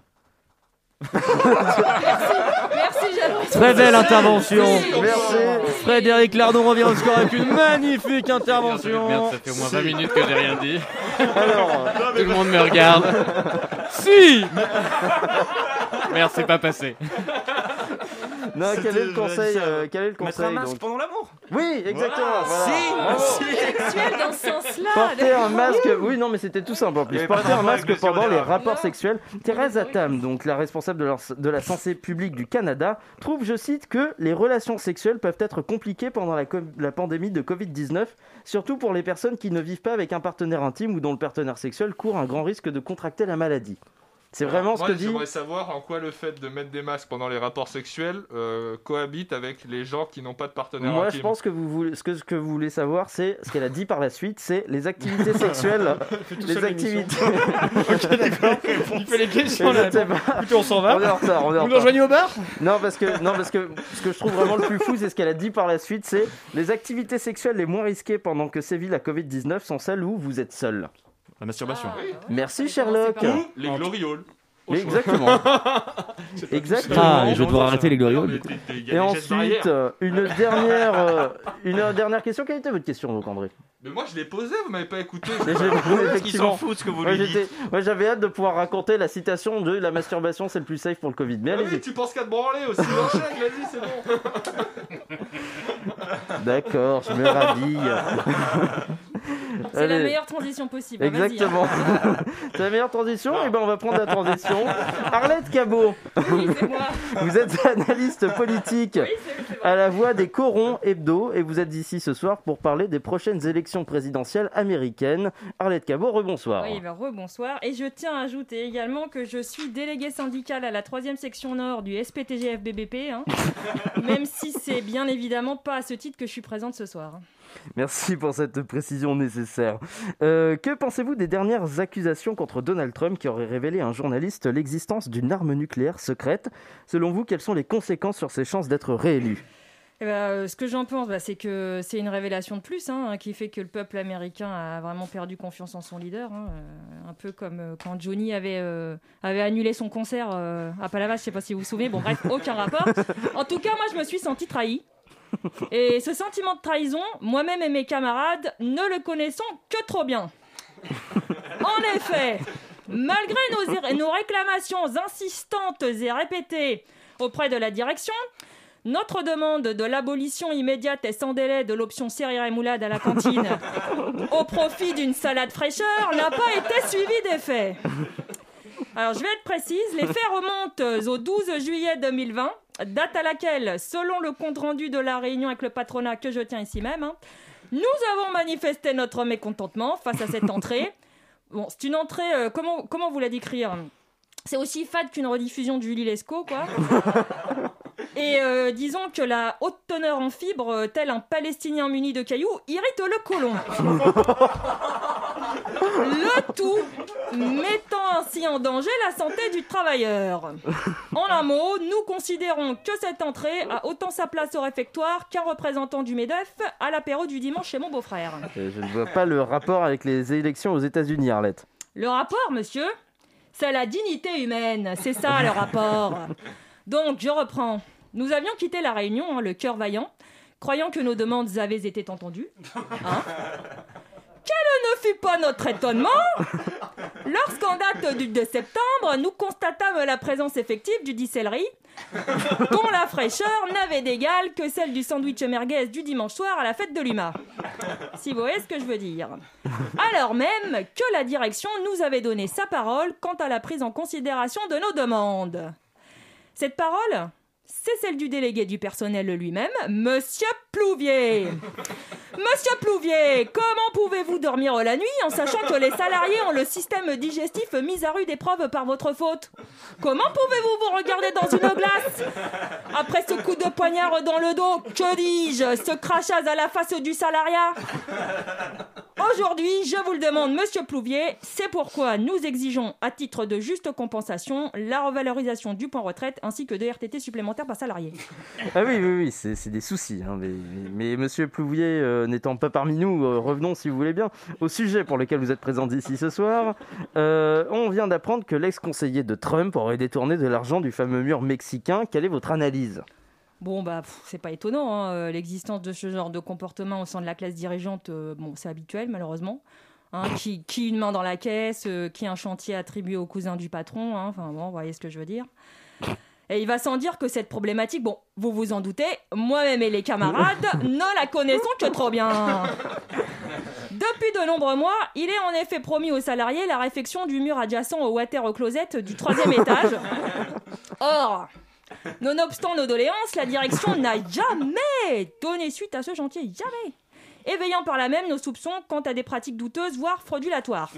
Merci. Très belle intervention. Merci. Frédéric Lardon revient au score avec une magnifique intervention. Merde, ça fait au moins 20 minutes que j'ai rien dit. Alors, Tout le monde me regarde. si Merde, c'est pas passé. Non, quel est le conseil euh, Quel est le Mettre conseil un masque donc pendant l'amour Oui, exactement. voilà. Si Bravo. Sexuel dans ce sens-là. Porter un masque, oui, non, mais c'était tout simple en plus. Porter un masque pendant les rapports sexuels. Thérèse Attam, donc la responsable de la, de la santé publique du Canada, trouve, je cite, que les relations sexuelles peuvent être compliquées pendant la, co- la pandémie de Covid-19, surtout pour les personnes qui ne vivent pas avec un partenaire intime ou dont le partenaire sexuel court un grand risque de contracter la maladie. C'est vraiment ce Moi, que dit. j'aimerais savoir en quoi le fait de mettre des masques pendant les rapports sexuels euh, cohabite avec les gens qui n'ont pas de partenaire Moi, intime. je pense que vous voulez, ce que, ce que vous voulez savoir, c'est ce qu'elle a dit par la suite, c'est les activités [LAUGHS] sexuelles, les activités. [LAUGHS] Ok, d'accord. [LAUGHS] Il fait les questions là. Écoutez, on s'en va. On est en retard, on est en Vous nous retard. rejoignez au bar Non, parce que, non, parce que ce que je trouve vraiment le plus fou, c'est ce qu'elle a dit par la suite, c'est les activités sexuelles les moins risquées pendant que sévit la Covid-19 sont celles où vous êtes seul. La masturbation. Ah, ouais. Merci Ça va Sherlock. Les glorioles. exactement. [LAUGHS] Exactement. Ah, et je vais devoir arrêter les glorioles. Et ensuite, euh, une [LAUGHS] dernière, euh, une dernière question. Quelle était votre question, donc, André? Mais moi, je l'ai posé, vous m'avez pas écouté. Mais effectivement. ce que vous Moi, lui j'étais- dites. moi, j'avais hâte de pouvoir raconter la citation de la masturbation, c'est le plus safe pour le Covid. Mais Ah oui, allez-y. tu penses qu'à te branler aussi, enchaîne, vas-y, c'est bon. D'accord, je me rhabille. [LAUGHS] C'est la meilleure transition possible. hein, hein. Exactement. [LAUGHS] c'est la meilleure transition. Et ben on va prendre la transition. Arlette Cabot, Oui, c'est moi. vous êtes analyste politique Oui, à la voix des corons hebdo et vous êtes ici ce soir pour parler des prochaines élections présidentielles américaines. Arlette Cabot, rebonsoir. Oui, ben, rebonsoir. Et je tiens à ajouter également que je suis déléguée syndicale à la troisième section nord du SPTGFBBP, hein, [LAUGHS] même si c'est bien évidemment pas à ce titre que je suis présente ce soir. Merci pour cette précision nécessaire. Euh, que pensez-vous des dernières accusations contre Donald Trump qui aurait révélé à un journaliste l'existence d'une arme nucléaire secrète? Selon vous, quelles sont les conséquences sur ses chances d'être réélu? Eh ben, euh, ce que j'en pense, bah, c'est que c'est une révélation de plus hein, qui fait que le peuple américain a vraiment perdu confiance en son leader. hein, euh, un peu comme quand Johnny avait, annulé son concert à Palavas, je sais pas si vous vous souvenez. Bon, bref, aucun rapport. En tout cas, moi, je me suis senti trahi. [LAUGHS] Et ce sentiment de trahison, moi-même et mes camarades ne le connaissons que trop bien. [LAUGHS] En effet, malgré nos, nos réclamations insistantes et répétées auprès de la direction, notre demande de l'abolition immédiate et sans délai de l'option série rémoulade à la cantine [LAUGHS] au profit d'une salade fraîcheur n'a pas été suivie d'effet. Alors, je vais être précise, les faits remontent au 12 juillet 2020, date à laquelle, selon le compte-rendu de la réunion avec le patronat que je tiens ici même, hein, nous avons manifesté notre mécontentement face à cette entrée. [LAUGHS] Bon, c'est une entrée, euh, comment, comment vous la décrire? C'est aussi fade qu'une rediffusion du Julie Lescaut, quoi. [LAUGHS] Et euh, disons que la haute teneur en fibres, euh, tel un Palestinien muni de cailloux, irrite le côlon. [LAUGHS] Le tout mettant ainsi en danger la santé du travailleur. En un mot, nous considérons que cette entrée a autant sa place au réfectoire qu'un représentant du MEDEF à l'apéro du dimanche chez mon beau-frère. Euh, Je ne vois pas le rapport avec les élections aux États-Unis, Arlette. Le rapport, monsieur C'est la dignité humaine, c'est ça le rapport. Donc, je reprends. Nous avions quitté la réunion, hein, le cœur vaillant, croyant que nos demandes avaient été entendues. Hein Quel ne fut pas notre étonnement Lorsqu'en date du 2 septembre, nous constatâmes la présence effective du dissellerie, dont la fraîcheur n'avait d'égal que celle du sandwich merguez du dimanche soir à la fête de l'UMA. Si vous voyez ce que je veux dire. Alors même que la direction nous avait donné sa parole quant à la prise en considération de nos demandes. Cette parole, c'est celle du délégué du personnel lui-même, Monsieur Plouvier. Monsieur Plouvier, comment pouvez-vous dormir la nuit en sachant que les salariés ont le système digestif mis à rude épreuve par votre faute? Comment pouvez-vous vous regarder dans une glace Après ce coup de poignard dans le dos, que dis-je Ce crachage à la face du salariat? Aujourd'hui, je vous le demande, monsieur Plouvier, c'est pourquoi nous exigeons, à titre de juste compensation, la revalorisation du point retraite ainsi que de RTT supplémentaires par salarié. Ah oui, oui, oui, c'est des soucis. hein, mais Monsieur Plouvier euh, n'étant pas parmi nous, euh, revenons, si vous voulez bien, au sujet pour lequel vous êtes présent ici ce soir. Euh, on vient d'apprendre que l'ex-conseiller de Trump aurait détourné de l'argent du fameux mur mexicain. Quelle est votre analyse? Bon, bah, c'est pas étonnant, hein, euh, l'existence de ce genre de comportement au sein de la classe dirigeante, euh, bon, c'est habituel, malheureusement. Hein, qui, qui une main dans la caisse, euh, qui un chantier attribué au cousin du patron, hein, enfin bon, vous voyez ce que je veux dire. Et il va sans dire que cette problématique, bon, vous vous en doutez, moi-même et les camarades [LAUGHS] ne la connaissons que trop bien. Depuis de nombreux mois, il est en effet promis aux salariés la réfection du mur adjacent au water closet du troisième [LAUGHS] étage. Or, Nonobstant nos doléances, la direction n'a jamais donné suite à ce chantier, jamais éveillant par là même nos soupçons quant à des pratiques douteuses, voire fraudulatoires.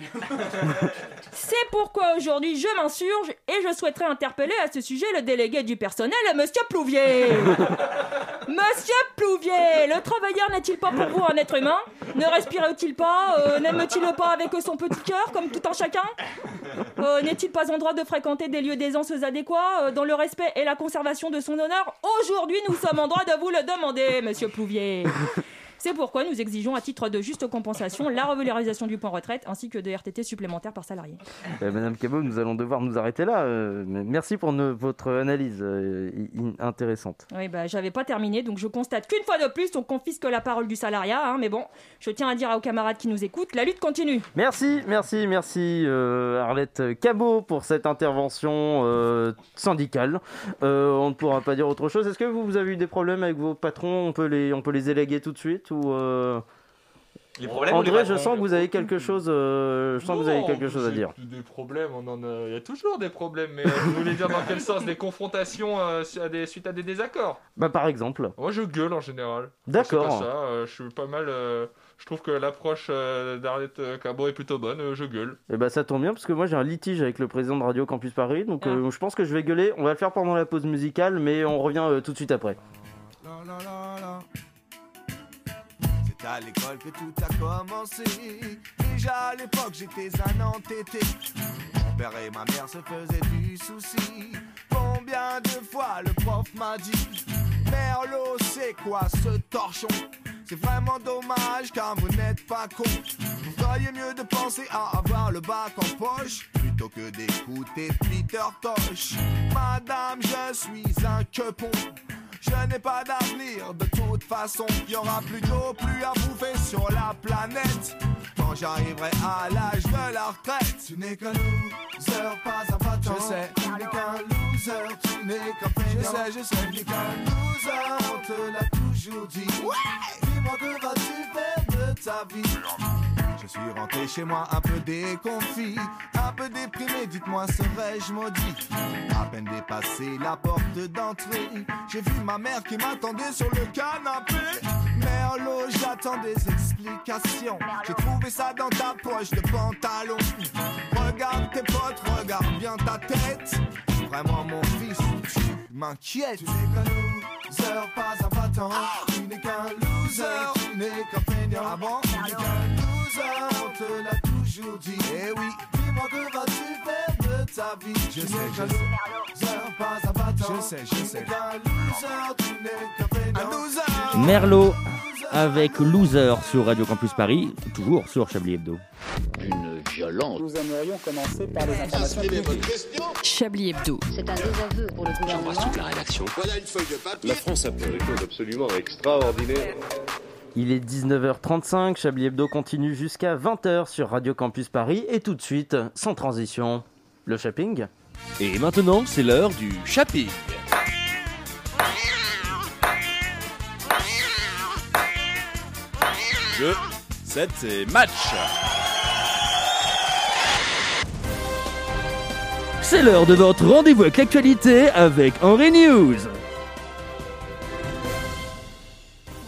[LAUGHS] C'est pourquoi aujourd'hui je m'insurge et je souhaiterais interpeller à ce sujet le délégué du personnel, Monsieur Plouvier. [LAUGHS] Monsieur Plouvier, le travailleur n'est-il pas pour vous un être humain? Ne respire-t-il pas? Euh, N'aime-t-il pas avec son petit cœur comme tout un chacun? Euh, N'est-il pas en droit de fréquenter des lieux d'aisance adéquats? Euh, dans le respect et la conservation de son honneur Aujourd'hui, nous sommes en droit de vous le demander, Monsieur Plouvier. C'est pourquoi nous exigeons à titre de juste compensation la revalorisation du point retraite ainsi que de RTT supplémentaires par salarié. Euh, Madame Cabot, nous allons devoir nous arrêter là. euh, merci pour votre analyse euh, intéressante. Oui, bah, j'avais pas terminé, donc je constate qu'une fois de plus, on confisque la parole du salariat. hein, mais bon, je tiens à dire aux camarades qui nous écoutent, la lutte continue. Merci, merci, merci euh, Arlette Cabot pour cette intervention syndicale. On ne pourra pas dire autre chose. Est-ce que vous, vous avez eu des problèmes avec vos patrons? On peut les, on peut les éléguer tout de suite ou euh, Les problèmes ou les André, je sens que vous avez quelque chose. euh, je sens que vous avez quelque chose à dire. Des problèmes, on en a... il y a toujours des problèmes, mais euh, vous voulez dire dans quel sens Des confrontations euh, su- à des... suite à des désaccords? Bah par exemple. Moi je gueule en général. D'accord. Ça, euh, je suis pas mal. euh, Je trouve que l'approche euh, d'Arlette euh, Cabot est plutôt bonne, euh, je gueule. Et bah ça tombe bien parce que moi j'ai un litige avec le président de Radio Campus Paris, donc Ah. euh, je pense que je vais gueuler. On va le faire pendant la pause musicale, mais on revient euh, tout de suite après. À l'école que tout a commencé. Déjà à l'époque, j'étais un entêté. Mon père et ma mère se faisaient du souci. Combien de fois le prof m'a dit Merlot, c'est quoi ce torchon? C'est vraiment dommage car vous n'êtes pas con. Vous feriez mieux de penser à avoir le bac en poche plutôt que d'écouter Peter Tosh. Madame, je suis un quepon. Je n'ai pas d'avenir, de toute façon, il y aura plus d'eau, plus à bouffer sur la planète. Quand j'arriverai à l'âge de la retraite, tu n'es qu'un loser, pas un battant. Je sais, tu n'es qu'un loser, tu n'es qu'un. Je sais, je sais, tu n'es qu'un loser, on te l'a toujours dit. Ouais, dis-moi que vas-tu faire de ta vie? Je suis rentré chez moi un peu déconfit, un peu déprimé, dites-moi serais-je maudit? À peine dépassé la porte d'entrée, j'ai vu ma mère qui m'attendait sur le canapé. Merlot, j'attends des explications, j'ai trouvé ça dans ta poche de pantalon. Regarde tes potes, regarde bien ta tête. Vraiment mon fils, tu m'inquiètes. Tu n'es qu'un loser, pas un battant Tu n'es qu'un loser, tu n'es qu'un feignant. Ah bon? Tu n'es qu'un loser, on te l'a toujours dit Eh oui, dis-moi que vas-tu faire de ta vie? Je sais, je sais Loser, pas un battant Je sais, je sais Tu n'es qu'un loser, tu n'es qu'un feignant Un loser Merlot avec Loser sur Radio Campus Paris, toujours sur Chablis Hebdo. Une violence. Nous aimerions commencer par les informations publiques. Chablis Hebdo. C'est un désaveu pour le gouvernement. la rédaction. Voilà une feuille de papier. La France a fait des choses absolument extraordinaires. Il est 19h35, Chablis Hebdo continue jusqu'à 20h sur Radio Campus Paris et tout de suite, sans transition, le shopping. Et maintenant, c'est l'heure du shopping. Jeu, 7 et match. C'est l'heure de votre rendez-vous avec l'actualité avec Henri News.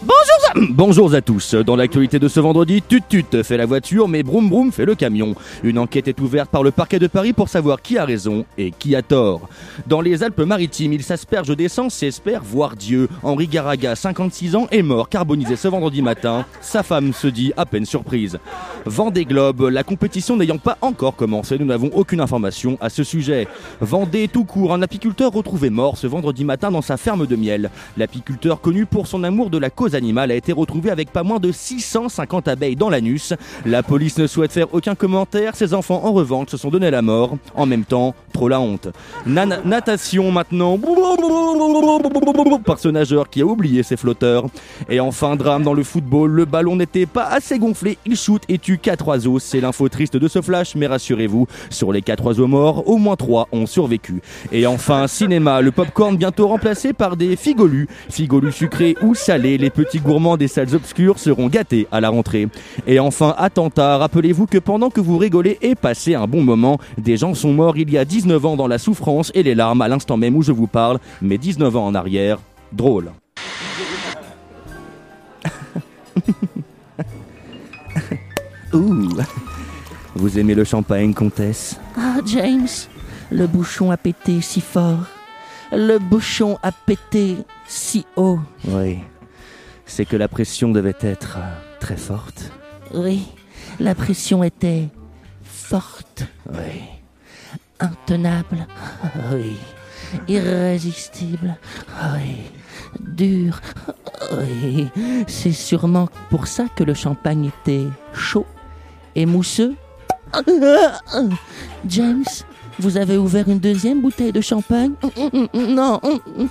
[CLEARS THROAT] Bonjour à... Tous. Dans l'actualité de ce vendredi, Tut Tut fait la voiture, mais Broum Broum fait le camion. Une enquête est ouverte par le parquet de Paris pour savoir qui a raison et qui a tort. Dans les Alpes-Maritimes, il s'asperge d'essence et espère voir Dieu. Henri Garaga, 56 ans, est mort, carbonisé ce vendredi matin. Sa femme se dit à peine surprise. Vendée Globe, la compétition n'ayant pas encore commencé, nous n'avons aucune information à ce sujet. Vendée tout court, un apiculteur retrouvé mort ce vendredi matin dans sa ferme de miel. L'apiculteur connu pour son amour de la cause animale a été retrouvé avec pas moins de 650 abeilles dans l'anus. La police ne souhaite faire aucun commentaire, ses enfants en revanche se sont donné la mort. En même temps, trop la honte. Natation maintenant. Par ce nageur qui a oublié ses flotteurs. Et enfin, drame dans le football, le ballon n'était pas assez gonflé, il shoot et tue 4 oiseaux. C'est l'info triste de ce flash, mais rassurez-vous, sur les 4 oiseaux morts, au moins 3 ont survécu. Et enfin, cinéma, le popcorn bientôt remplacé par des figolus. Figolus sucrés ou salés, les gourmands des salles obscures seront gâtés à la rentrée. Et enfin, attentat, rappelez-vous que pendant que vous rigolez et passez un bon moment, des gens sont morts il y a 19 ans dans la souffrance et les larmes à l'instant même où je vous parle, mais 19 ans en arrière, drôle. [LAUGHS] Ouh, vous aimez le champagne, comtesse? Ah, James, le bouchon a pété si fort. Le bouchon a pété si haut. Oui, c'est que la pression devait être euh, très forte. Oui, la pression était forte. Oui. Intenable. Oui. Irrésistible. Oui. Dur. Oui. C'est sûrement pour ça que le champagne était chaud et mousseux. James, vous avez ouvert une deuxième bouteille de champagne? Non,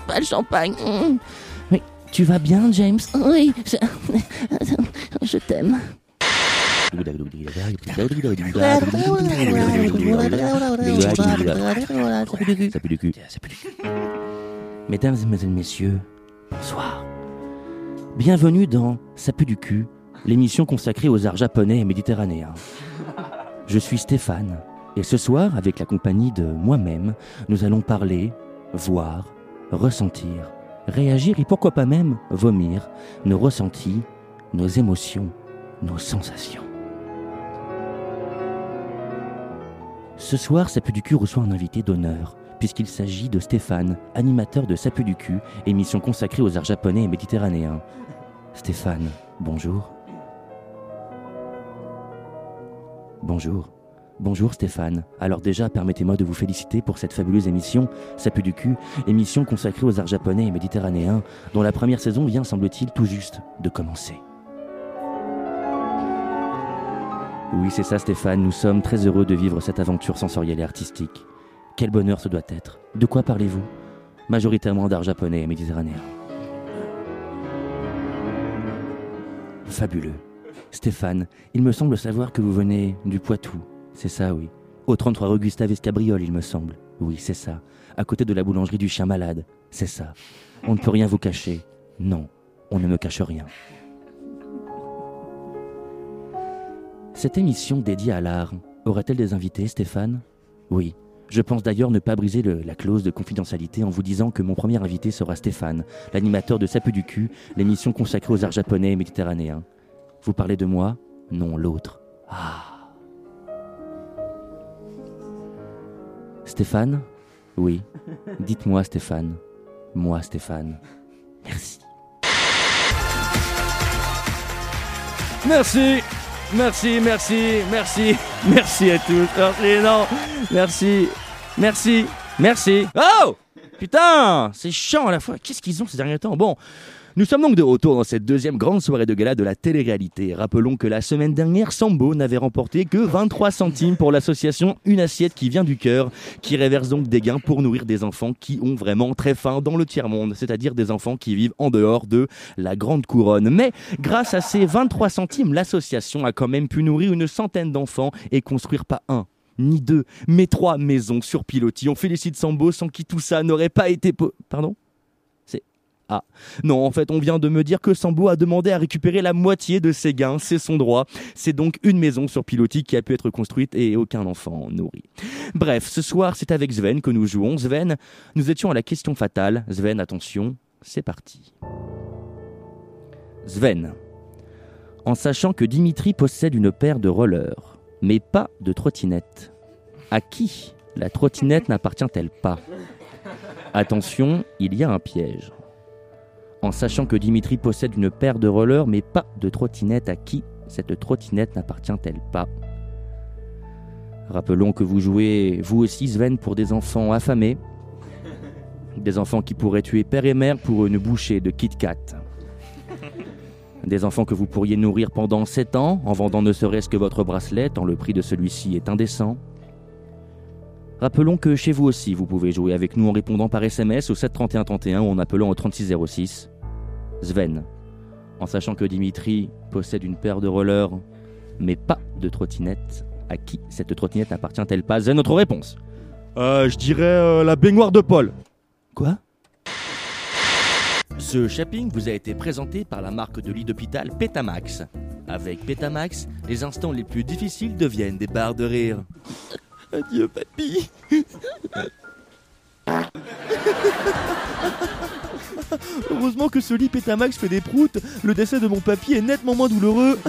pas le champagne. Tu vas bien, James? Oui, [LAUGHS] je, t'aime. Mesdames et messieurs, bonsoir. Bienvenue dans Ça pue du cul, l'émission consacrée aux arts japonais et méditerranéens. Je suis Stéphane, et ce soir, avec la compagnie de moi-même, nous allons parler, voir, ressentir, réagir et pourquoi pas même vomir nos ressentis, nos émotions, nos sensations. Ce soir, Sapu du cul reçoit un invité d'honneur, puisqu'il s'agit de Stéphane, animateur de Sapu du cul, émission consacrée aux arts japonais et méditerranéens. Stéphane, bonjour. Bonjour. Bonjour Stéphane. Alors déjà, permettez-moi de vous féliciter pour cette fabuleuse émission, Sapu du cul, émission consacrée aux arts japonais et méditerranéens, dont la première saison vient, semble-t-il, tout juste de commencer. Oui, c'est ça Stéphane, nous sommes très heureux de vivre cette aventure sensorielle et artistique. Quel bonheur ce doit être. De quoi parlez-vous? Majoritairement d'art japonais et méditerranéen. Fabuleux. Stéphane, il me semble savoir que vous venez du Poitou. C'est ça, oui. Au 33 rue Gustave Escabriol, il me semble. Oui, c'est ça. À côté de la boulangerie du chien malade. C'est ça. On ne peut rien vous cacher. Non, on ne me cache rien. Cette émission dédiée à l'art aurait-elle des invités, Stéphane? Oui. Je pense d'ailleurs ne pas briser la clause de confidentialité en vous disant que mon premier invité sera Stéphane, l'animateur de Sapu du cul, l'émission consacrée aux arts japonais et méditerranéens. Vous parlez de moi? Non, l'autre. Ah. Stéphane Oui. Dites-moi, Stéphane. Moi, Stéphane. Merci. Merci, merci, merci, merci, merci à tous. Merci, non, merci, merci, merci. Oh Putain, c'est chiant à la fois. Qu'est-ce qu'ils ont ces derniers temps? Bon, Nous sommes donc de retour dans cette deuxième grande soirée de gala de la télé-réalité. Rappelons que la semaine dernière, Sambo n'avait remporté que 23 centimes pour l'association Une assiette qui vient du cœur, qui réverse donc des gains pour nourrir des enfants qui ont vraiment très faim dans le tiers-monde, c'est-à-dire des enfants qui vivent en dehors de la grande couronne. Mais grâce à ces 23 centimes, l'association a quand même pu nourrir une centaine d'enfants et construire pas un, ni deux, mais trois maisons sur pilotis. On félicite Sambo sans qui tout ça n'aurait pas été... Pardon? Ah. Non, en fait, on vient de me dire que Sambo a demandé à récupérer la moitié de ses gains, c'est son droit. C'est donc une maison sur pilotis qui a pu être construite et aucun enfant nourri. Bref, ce soir, c'est avec Sven que nous jouons. Sven, nous étions à la question fatale. Sven, attention, c'est parti. Sven. En sachant que Dimitri possède une paire de rollers, mais pas de trottinette, à qui la trottinette n'appartient-elle pas? Attention, il y a un piège. En sachant que Dimitri possède une paire de rollers, mais pas de trottinette, à qui cette trottinette n'appartient-elle pas? Rappelons que vous jouez, vous aussi Sven, pour des enfants affamés, des enfants qui pourraient tuer père et mère pour une bouchée de Kit Kat. Des enfants que vous pourriez nourrir pendant 7 ans en vendant ne serait-ce que votre bracelet, tant le prix de celui-ci est indécent. Rappelons que chez vous aussi, vous pouvez jouer avec nous en répondant par SMS au 73131 ou en appelant au 3606. Sven, en sachant que Dimitri possède une paire de rollers, mais pas de trottinette, à qui cette trottinette n'appartient-elle pas? Sven, notre réponse Euh, je dirais euh, la baignoire de Paul. Quoi? Ce shopping vous a été présenté par la marque de lit d'hôpital Petamax. Avec Petamax, les instants les plus difficiles deviennent des barres de rire. Adieu, papy. [LAUGHS] [LAUGHS] Heureusement que ce lit Pétamax fait des proutes. Le décès de mon papy est nettement moins douloureux. [LAUGHS]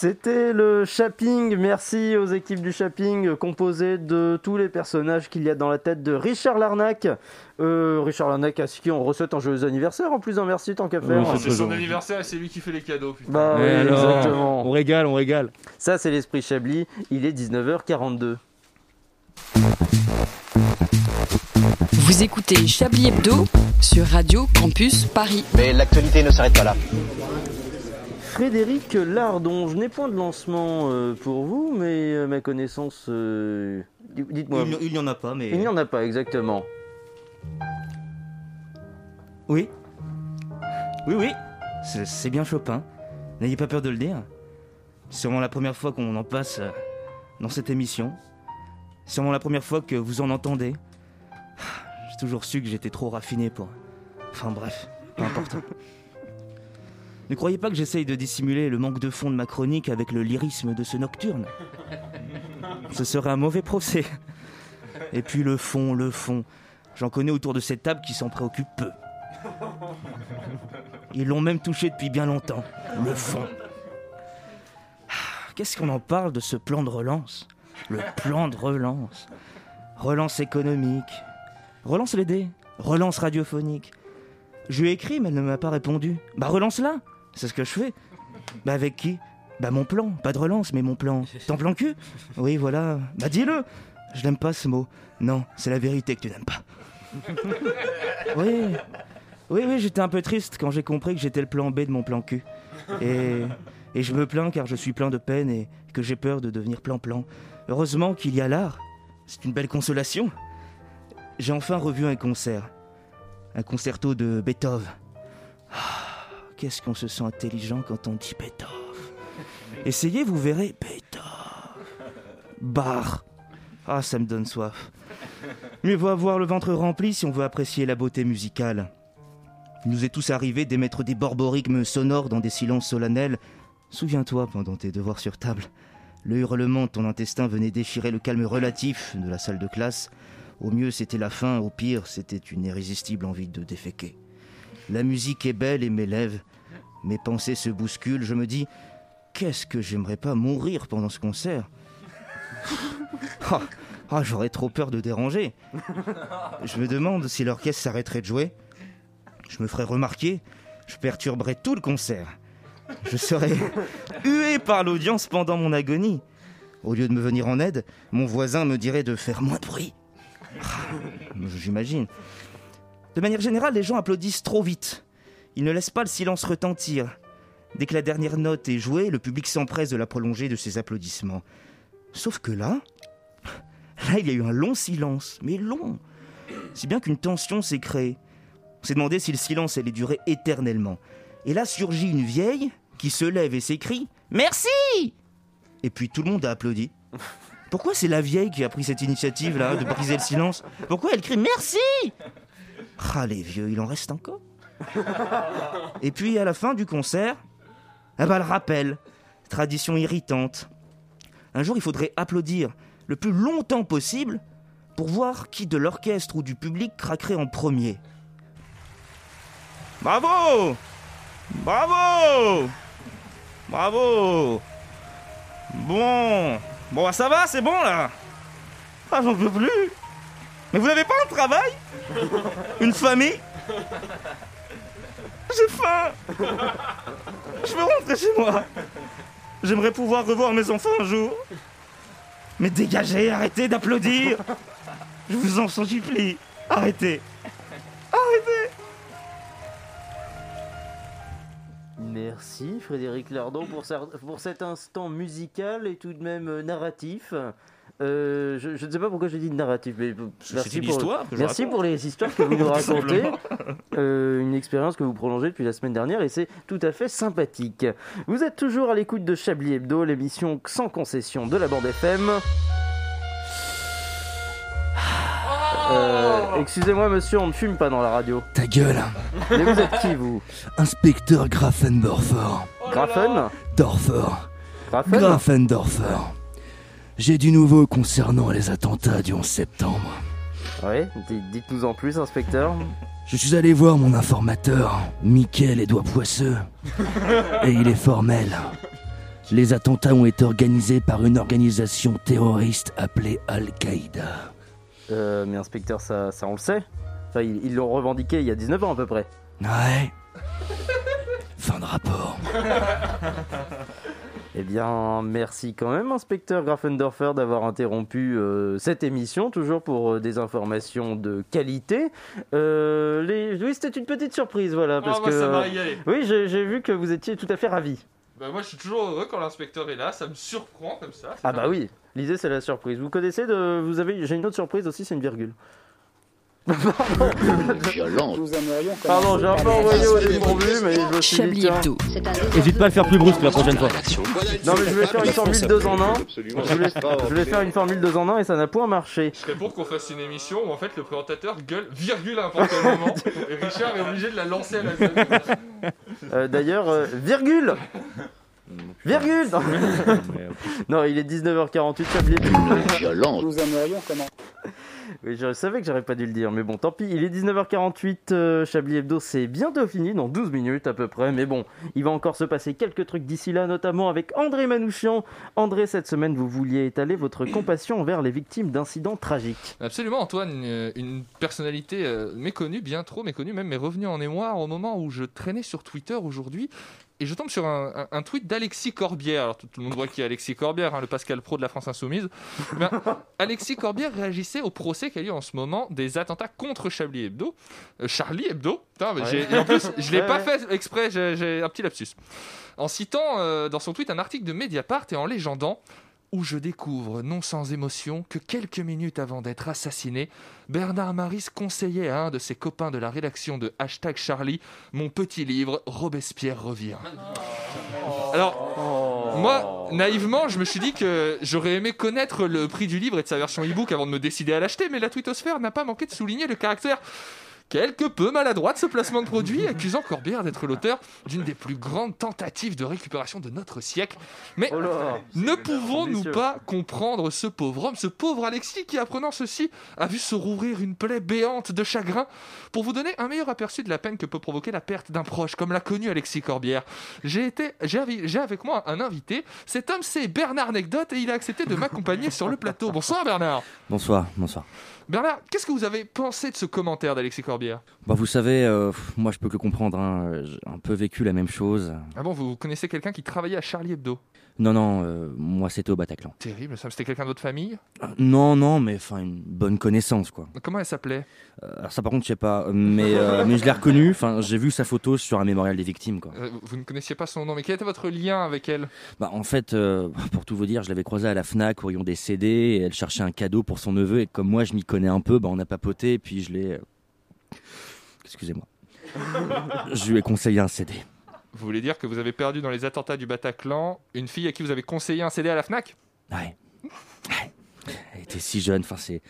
C'était le Shopping. Merci aux équipes du Shopping, composées de tous les personnages qu'il y a dans la tête de Richard Larnac. Euh, Richard Larnac, à qui on recette un joyeux anniversaire en plus un merci tant qu'à faire. c'est son anniversaire et c'est lui qui fait les cadeaux. putain. Bah oui, alors exactement. On régale, on régale. Ça, c'est l'esprit Chablis. Il est 19h42. Vous écoutez Chablis Hebdo sur Radio Campus Paris. Mais l'actualité ne s'arrête pas là. Frédéric Lardon, je n'ai point de lancement euh, pour vous, mais euh, ma connaissance. euh, Dites-moi. Il n'y- il n'y en a pas, mais- Il n'y en a pas, exactement. Oui. Oui, oui. C'est c'est bien Chopin. N'ayez pas peur de le dire. C'est sûrement la première fois qu'on en passe euh, dans cette émission. C'est sûrement la première fois que vous en entendez. J'ai toujours su que j'étais trop raffiné pour. Enfin bref, peu importe. [LAUGHS] ne croyez pas que j'essaye de dissimuler le manque de fond de ma chronique avec le lyrisme de ce nocturne. Ce serait un mauvais procès. Et puis le fond, le fond. J'en connais autour de cette table qui s'en préoccupent peu. Ils l'ont même touché depuis bien longtemps. Le fond. Ah, Qu'est-ce qu'on en parle de ce plan de relance? Le plan de relance. Relance économique. Relance les dés. Relance radiophonique. Je lui ai écrit, mais elle ne m'a pas répondu. Bah relance-la C'est ce que je fais. Bah avec qui? Bah mon plan. Pas de relance, mais mon plan. Ton plan cul? Oui, voilà. Bah dis-le Je n'aime pas ce mot. Non, c'est la vérité que tu n'aimes pas. Oui, oui, oui, j'étais un peu triste quand j'ai compris que j'étais le plan B de mon plan cul. Et, et je me plains car je suis plein de peine et que j'ai peur de devenir plan-plan. Heureusement qu'il y a l'art. C'est une belle consolation. J'ai enfin revu un concert. Un concerto de Beethoven. Ah, Qu'est-ce qu'on se sent intelligent quand on dit Beethoven. Essayez, vous verrez Beethoven. Bar. Ah, ça me donne soif. Mieux vaut avoir le ventre rempli si on veut apprécier la beauté musicale. Il nous est tous arrivé d'émettre des borborigmes sonores dans des silences solennels. Souviens-toi, pendant tes devoirs sur table, le hurlement de ton intestin venait déchirer le calme relatif de la salle de classe. Au mieux, c'était la faim, au pire, c'était une irrésistible envie de déféquer. La musique est belle et m'élève. Mes pensées se bousculent, je me dis Qu'est-ce que j'aimerais pas mourir pendant ce concert? [LAUGHS] Ah, ah, j'aurais trop peur de déranger. Je me demande si l'orchestre s'arrêterait de jouer. Je me ferais remarquer. Je perturberais tout le concert. Je serais [LAUGHS] hué par l'audience pendant mon agonie. Au lieu de me venir en aide, mon voisin me dirait de faire moins de bruit. Ah, J'imagine. De manière générale, les gens applaudissent trop vite. Ils ne laissent pas le silence retentir. Dès que la dernière note est jouée, le public s'empresse de la prolonger de ses applaudissements. Sauf que là, [LAUGHS] là, il y a eu un long silence, mais long. Si bien qu'une tension s'est créée. On s'est demandé si le silence allait durer éternellement. Et là surgit une vieille qui se lève et s'écrie Merci Et puis tout le monde a applaudi. Pourquoi c'est la vieille qui a pris cette initiative-là de briser le silence? Pourquoi elle crie Merci Ah, les vieux, il en reste encore. Et puis à la fin du concert, ah bah, le rappel, tradition irritante. Un jour, il faudrait applaudir le plus longtemps possible pour voir qui de l'orchestre ou du public craquerait en premier. Bravo! Bravo! Bravo! Bon. Bon, bah, ça va, c'est bon là. Ah, j'en peux plus Mais vous n'avez pas un travail? Une famille? J'ai faim. Je veux rentrer chez moi. J'aimerais pouvoir revoir mes enfants un jour. Mais dégagez, arrêtez d'applaudir. Je vous en supplie. Arrêtez. Arrêtez. Merci Frédéric Lardon pour, pour cet instant musical et tout de même euh, narratif. Euh, je, je ne sais pas pourquoi j'ai dit narratif, mais merci, pour, histoire que merci pour les histoires que vous nous [LAUGHS] racontez. Euh, une expérience que vous prolongez depuis la semaine dernière et c'est tout à fait sympathique. Vous êtes toujours à l'écoute de Chablis Hebdo, l'émission sans concession de la bande FM. Euh, Excusez-moi monsieur, on ne fume pas dans la radio. Ta gueule Mais vous êtes qui vous? Inspecteur Grafendorfer. Grafen? Dorfer. Grafen? Grafendorfer. J'ai du nouveau concernant les attentats du 11 septembre. Oui, di- dites-nous en plus, inspecteur. Je suis allé voir mon informateur, Mickaël Edouard Poisseux, [LAUGHS] et il est formel. Les attentats ont été organisés par une organisation terroriste appelée Al-Qaïda. Euh, mais inspecteur, ça, ça on le sait. Enfin, ils ils l'ont revendiqué il y a 19 ans à peu près. Ouais. Fin de rapport. [LAUGHS] Eh bien, merci quand même, inspecteur Grafendorfer, d'avoir interrompu euh, cette émission, toujours pour euh, des informations de qualité. Euh, les... Oui, c'était une petite surprise, voilà. Parce Ah, bah, que, ça m'a régalé. Oui, j'ai vu que vous étiez tout à fait ravi. Bah, moi, je suis toujours heureux quand l'inspecteur est là. Ça me surprend comme ça. Ah bah oui, l'idée c'est la surprise. Vous connaissez de... Vous avez... J'ai une autre surprise aussi, c'est une virgule. Violente. Pardon, j'ai un peu envoyé au dépourvu, mais je me suis dit, Chablis tiens... Hebdo. Hésite pas à le faire plus brusque la prochaine fois. Non mais je voulais faire une formule France a 2 fait en des 1. choses absolument Je voulais, je voulais faire une formule 2 en 1 et ça n'a point marché. Je serais pour qu'on fasse une émission où en fait le présentateur gueule virgule à n'importe quel moment et Richard est obligé de la lancer à la gueule. Euh, D'ailleurs, euh, virgule Virgule non. [LAUGHS] Non, il est 19h48, Chablis. Violente. Nous aimerions comment Oui, je savais que j'aurais pas dû le dire, mais bon, tant pis. Il est 19h48, euh, Chablis Hebdo, c'est bientôt fini, dans 12 minutes à peu près. Mais bon, il va encore se passer quelques trucs d'ici là, notamment avec André Manouchian. André, cette semaine, vous vouliez étaler votre [CLEARS THROAT] compassion envers les victimes d'incidents tragiques. Absolument, Antoine, une, une personnalité euh, méconnue, bien trop méconnue même, est revenue en mémoire au moment où je traînais sur Twitter aujourd'hui. Et je tombe sur un, un- un tweet d'Alexis Corbière. Alors tout, tout le monde voit qui est Alexis Corbière, hein, le Pascal Pro de la France Insoumise. Bien, [LAUGHS] Alexis Corbière réagissait au procès qui a lieu en ce moment des attentats contre Hebdo. Euh, Charlie Hebdo Putain, mais Ouais. j'ai- et en plus, je l'ai Ouais, pas ouais. fait exprès, j'ai j'ai un petit lapsus. En citant euh, dans son tweet un article de Mediapart et en légendant où je découvre, non sans émotion, que quelques minutes avant d'être assassiné, Bernard Maris conseillait à un de ses copains de la rédaction de Hashtag Charlie mon petit livre Robespierre revient. Alors, moi, naïvement, je me suis dit que j'aurais aimé connaître le prix du livre et de sa version e-book avant de me décider à l'acheter, mais la twittosphère n'a pas manqué de souligner le caractère quelque peu maladroit de ce placement de produit, accusant Corbière d'être l'auteur d'une des plus grandes tentatives de récupération de notre siècle. Mais Oh là ne pouvons-nous pas comprendre ce pauvre homme, ce pauvre Alexis qui, apprenant ceci, a vu se rouvrir une plaie béante de chagrin Pour vous donner un meilleur aperçu de la peine que peut provoquer la perte d'un proche, comme l'a connu Alexis Corbière, j'ai été, j'ai avec moi un invité. Cet homme, c'est Bernard Anecdote et il a accepté de m'accompagner sur le plateau. Bonsoir Bernard. Bonsoir, bonsoir. Bernard, qu'est-ce que vous avez pensé de ce commentaire d'Alexis Corbière Bah, vous savez, euh, moi je peux que comprendre, hein, j'ai un peu vécu la même chose. Ah bon, vous connaissez quelqu'un qui travaillait à Charlie Hebdo? Non, non, euh, moi c'était au Bataclan. Terrible, ça. C'était quelqu'un de votre famille? Euh, Non, non, mais enfin une bonne connaissance quoi. Comment elle s'appelait? Euh, alors ça par contre je sais pas, mais, euh, mais je l'ai reconnu, enfin j'ai vu sa photo sur un mémorial des victimes quoi. Euh, Vous ne connaissiez pas son nom, mais quel était votre lien avec elle? Bah en fait, euh, [LAUGHS] pour tout vous dire, je l'avais croisée à la FNAC au rayon des CD et elle cherchait un cadeau pour son neveu et comme moi je m'y connais un peu, bah on a papoté et puis je l'ai... Excusez-moi. [LAUGHS] je lui ai conseillé un CD. Vous voulez dire que vous avez perdu dans les attentats du Bataclan une fille à qui vous avez conseillé un CD à la FNAC Ouais. Elle était si jeune, enfin c'est...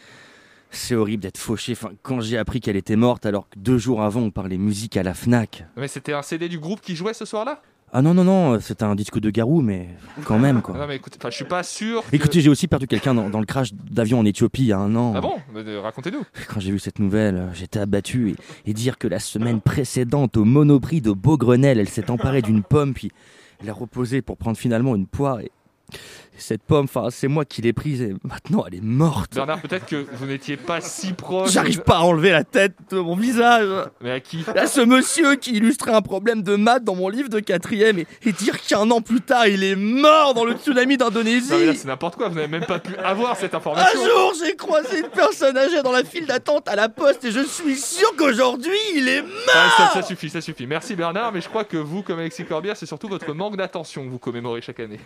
C'est horrible d'être fauché. Enfin, quand j'ai appris qu'elle était morte, alors que deux jours avant on parlait musique à la Fnac. Mais c'était un CD du groupe qui jouait ce soir-là? Ah non non non, c'était un disque de Garou, mais quand même quoi. Non mais écoutez, enfin, je suis pas sûr. que- Écoutez, j'ai aussi perdu quelqu'un dans, dans le crash d'avion en Éthiopie il y a un an. Ah bon? Euh, Racontez-nous. Quand j'ai vu cette nouvelle, euh, j'étais abattu et, et dire que la semaine précédente au Monoprix de Beaugrenelle, elle s'est emparée d'une pomme puis elle a reposé pour prendre finalement une poire et cette pomme, enfin c'est moi qui l'ai prise et maintenant elle est morte. Bernard, peut-être que vous n'étiez pas si proche. J'arrive pas à enlever la tête de mon visage. Mais à qui À ce monsieur qui illustrait un problème de maths dans mon livre de quatrième et, et dire qu'un an plus tard il est mort dans le tsunami Non mais là d'Indonésie. c'est n'importe quoi, vous n'avez même pas pu avoir cette Un information. jour j'ai croisé une personne âgée dans la file d'attente à la poste et je suis sûr qu'aujourd'hui il est mort. Ah, ça, ça suffit, ça suffit. Merci Bernard, mais je crois que vous, comme Alexis Corbière, c'est surtout votre manque d'attention que vous commémorez chaque année.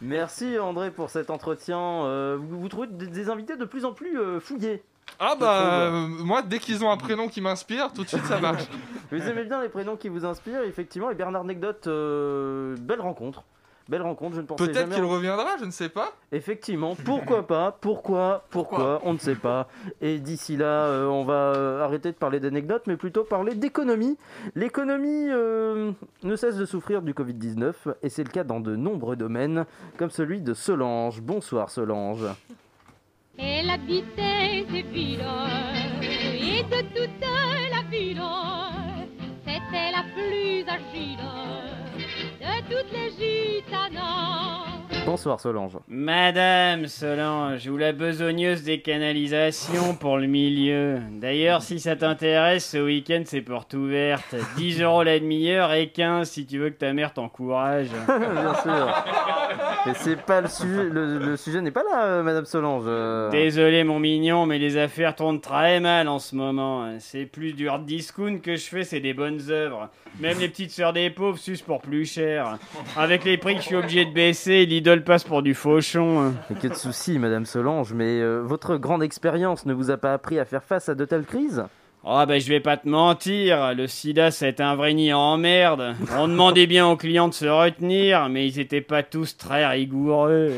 Merci André pour cet entretien. Euh, vous, vous trouvez des, invités de plus en plus euh, fouillés. Ah bah, trouve. euh, moi, dès qu'ils ont un prénom qui m'inspire, tout de suite ça marche. [LAUGHS] Vous aimez bien les prénoms qui vous inspirent, effectivement. Et Bernard Negdote, euh, belle rencontre. Belle rencontre, je ne pensais Peut-être qu'il en- reviendra, je ne sais pas. Effectivement, pourquoi pas Pourquoi Pourquoi On ne sait pas. Et d'ici là, euh, on va euh, arrêter de parler d'anecdotes, mais plutôt parler d'économie. L'économie euh, ne cesse de souffrir du Covid-19, et c'est le cas dans de nombreux domaines, comme celui de Solange. Bonsoir Solange. Elle habitait villes et de toute la ville, c'était la plus agile toutes les gitanas. Bonsoir Solange. Madame Solange, ou la besogneuse des canalisations pour le milieu. D'ailleurs, si ça t'intéresse, ce week-end c'est porte ouverte. 10 euros la demi-heure et 15 si tu veux que ta mère t'encourage. [LAUGHS] Bien sûr. Et c'est pas le sujet. Le, le sujet n'est pas là, euh, Madame Solange. euh. Désolé mon mignon, mais les affaires tournent très mal en ce moment. C'est plus du hard discount que je fais, c'est des bonnes œuvres. Même les petites sœurs des pauvres sucent pour plus cher. Avec les prix que je suis obligé de baisser, Lidl passe pour du fauchon. Que de soucis, Madame Solange, mais euh, votre grande expérience ne vous a pas appris à faire face à de telles crises? Oh bah je vais pas te mentir, le sida c'est un vrai nid en merde. On demandait bien aux clients de se retenir, mais ils étaient pas tous très rigoureux.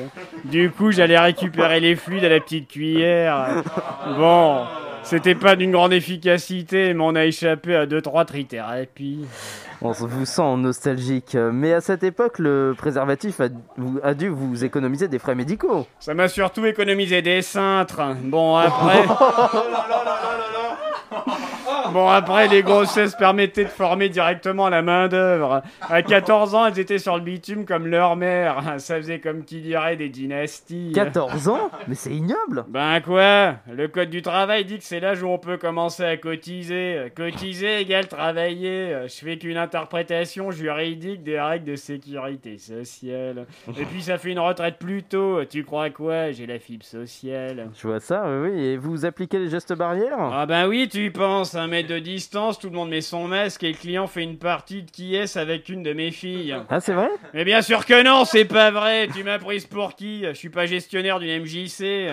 Du coup j'allais récupérer les fluides à la petite cuillère. Bon, c'était pas d'une grande efficacité, mais on a échappé à 2-3 trithérapies. On se- vous sent nostalgique, mais à cette époque, le préservatif a, a dû vous économiser des frais médicaux. Ça m'a surtout économisé des cintres. Bon après... [LAUGHS] Bon, après, les grossesses permettaient de former directement la main-d'œuvre. À 14 ans, elles étaient sur le bitume comme leur mère. Ça faisait comme qui dirait des dynasties. 14 ans Mais c'est ignoble Ben quoi? Le code du travail dit que c'est l'âge où on peut commencer à cotiser. Cotiser égale travailler. Je fais qu'une interprétation juridique des règles de sécurité sociale. Et puis ça fait une retraite plus tôt. Tu crois quoi? J'ai la fibre sociale. Je vois ça, oui. Et vous appliquez les gestes barrières? Ah ben oui, tu penses, un de distance, tout le monde met son masque et le client fait une partie de qui est avec une de mes filles. Ah, c'est vrai? Mais bien sûr que non, c'est pas vrai. Tu m'as prise pour qui? Je suis pas gestionnaire d'une MJC.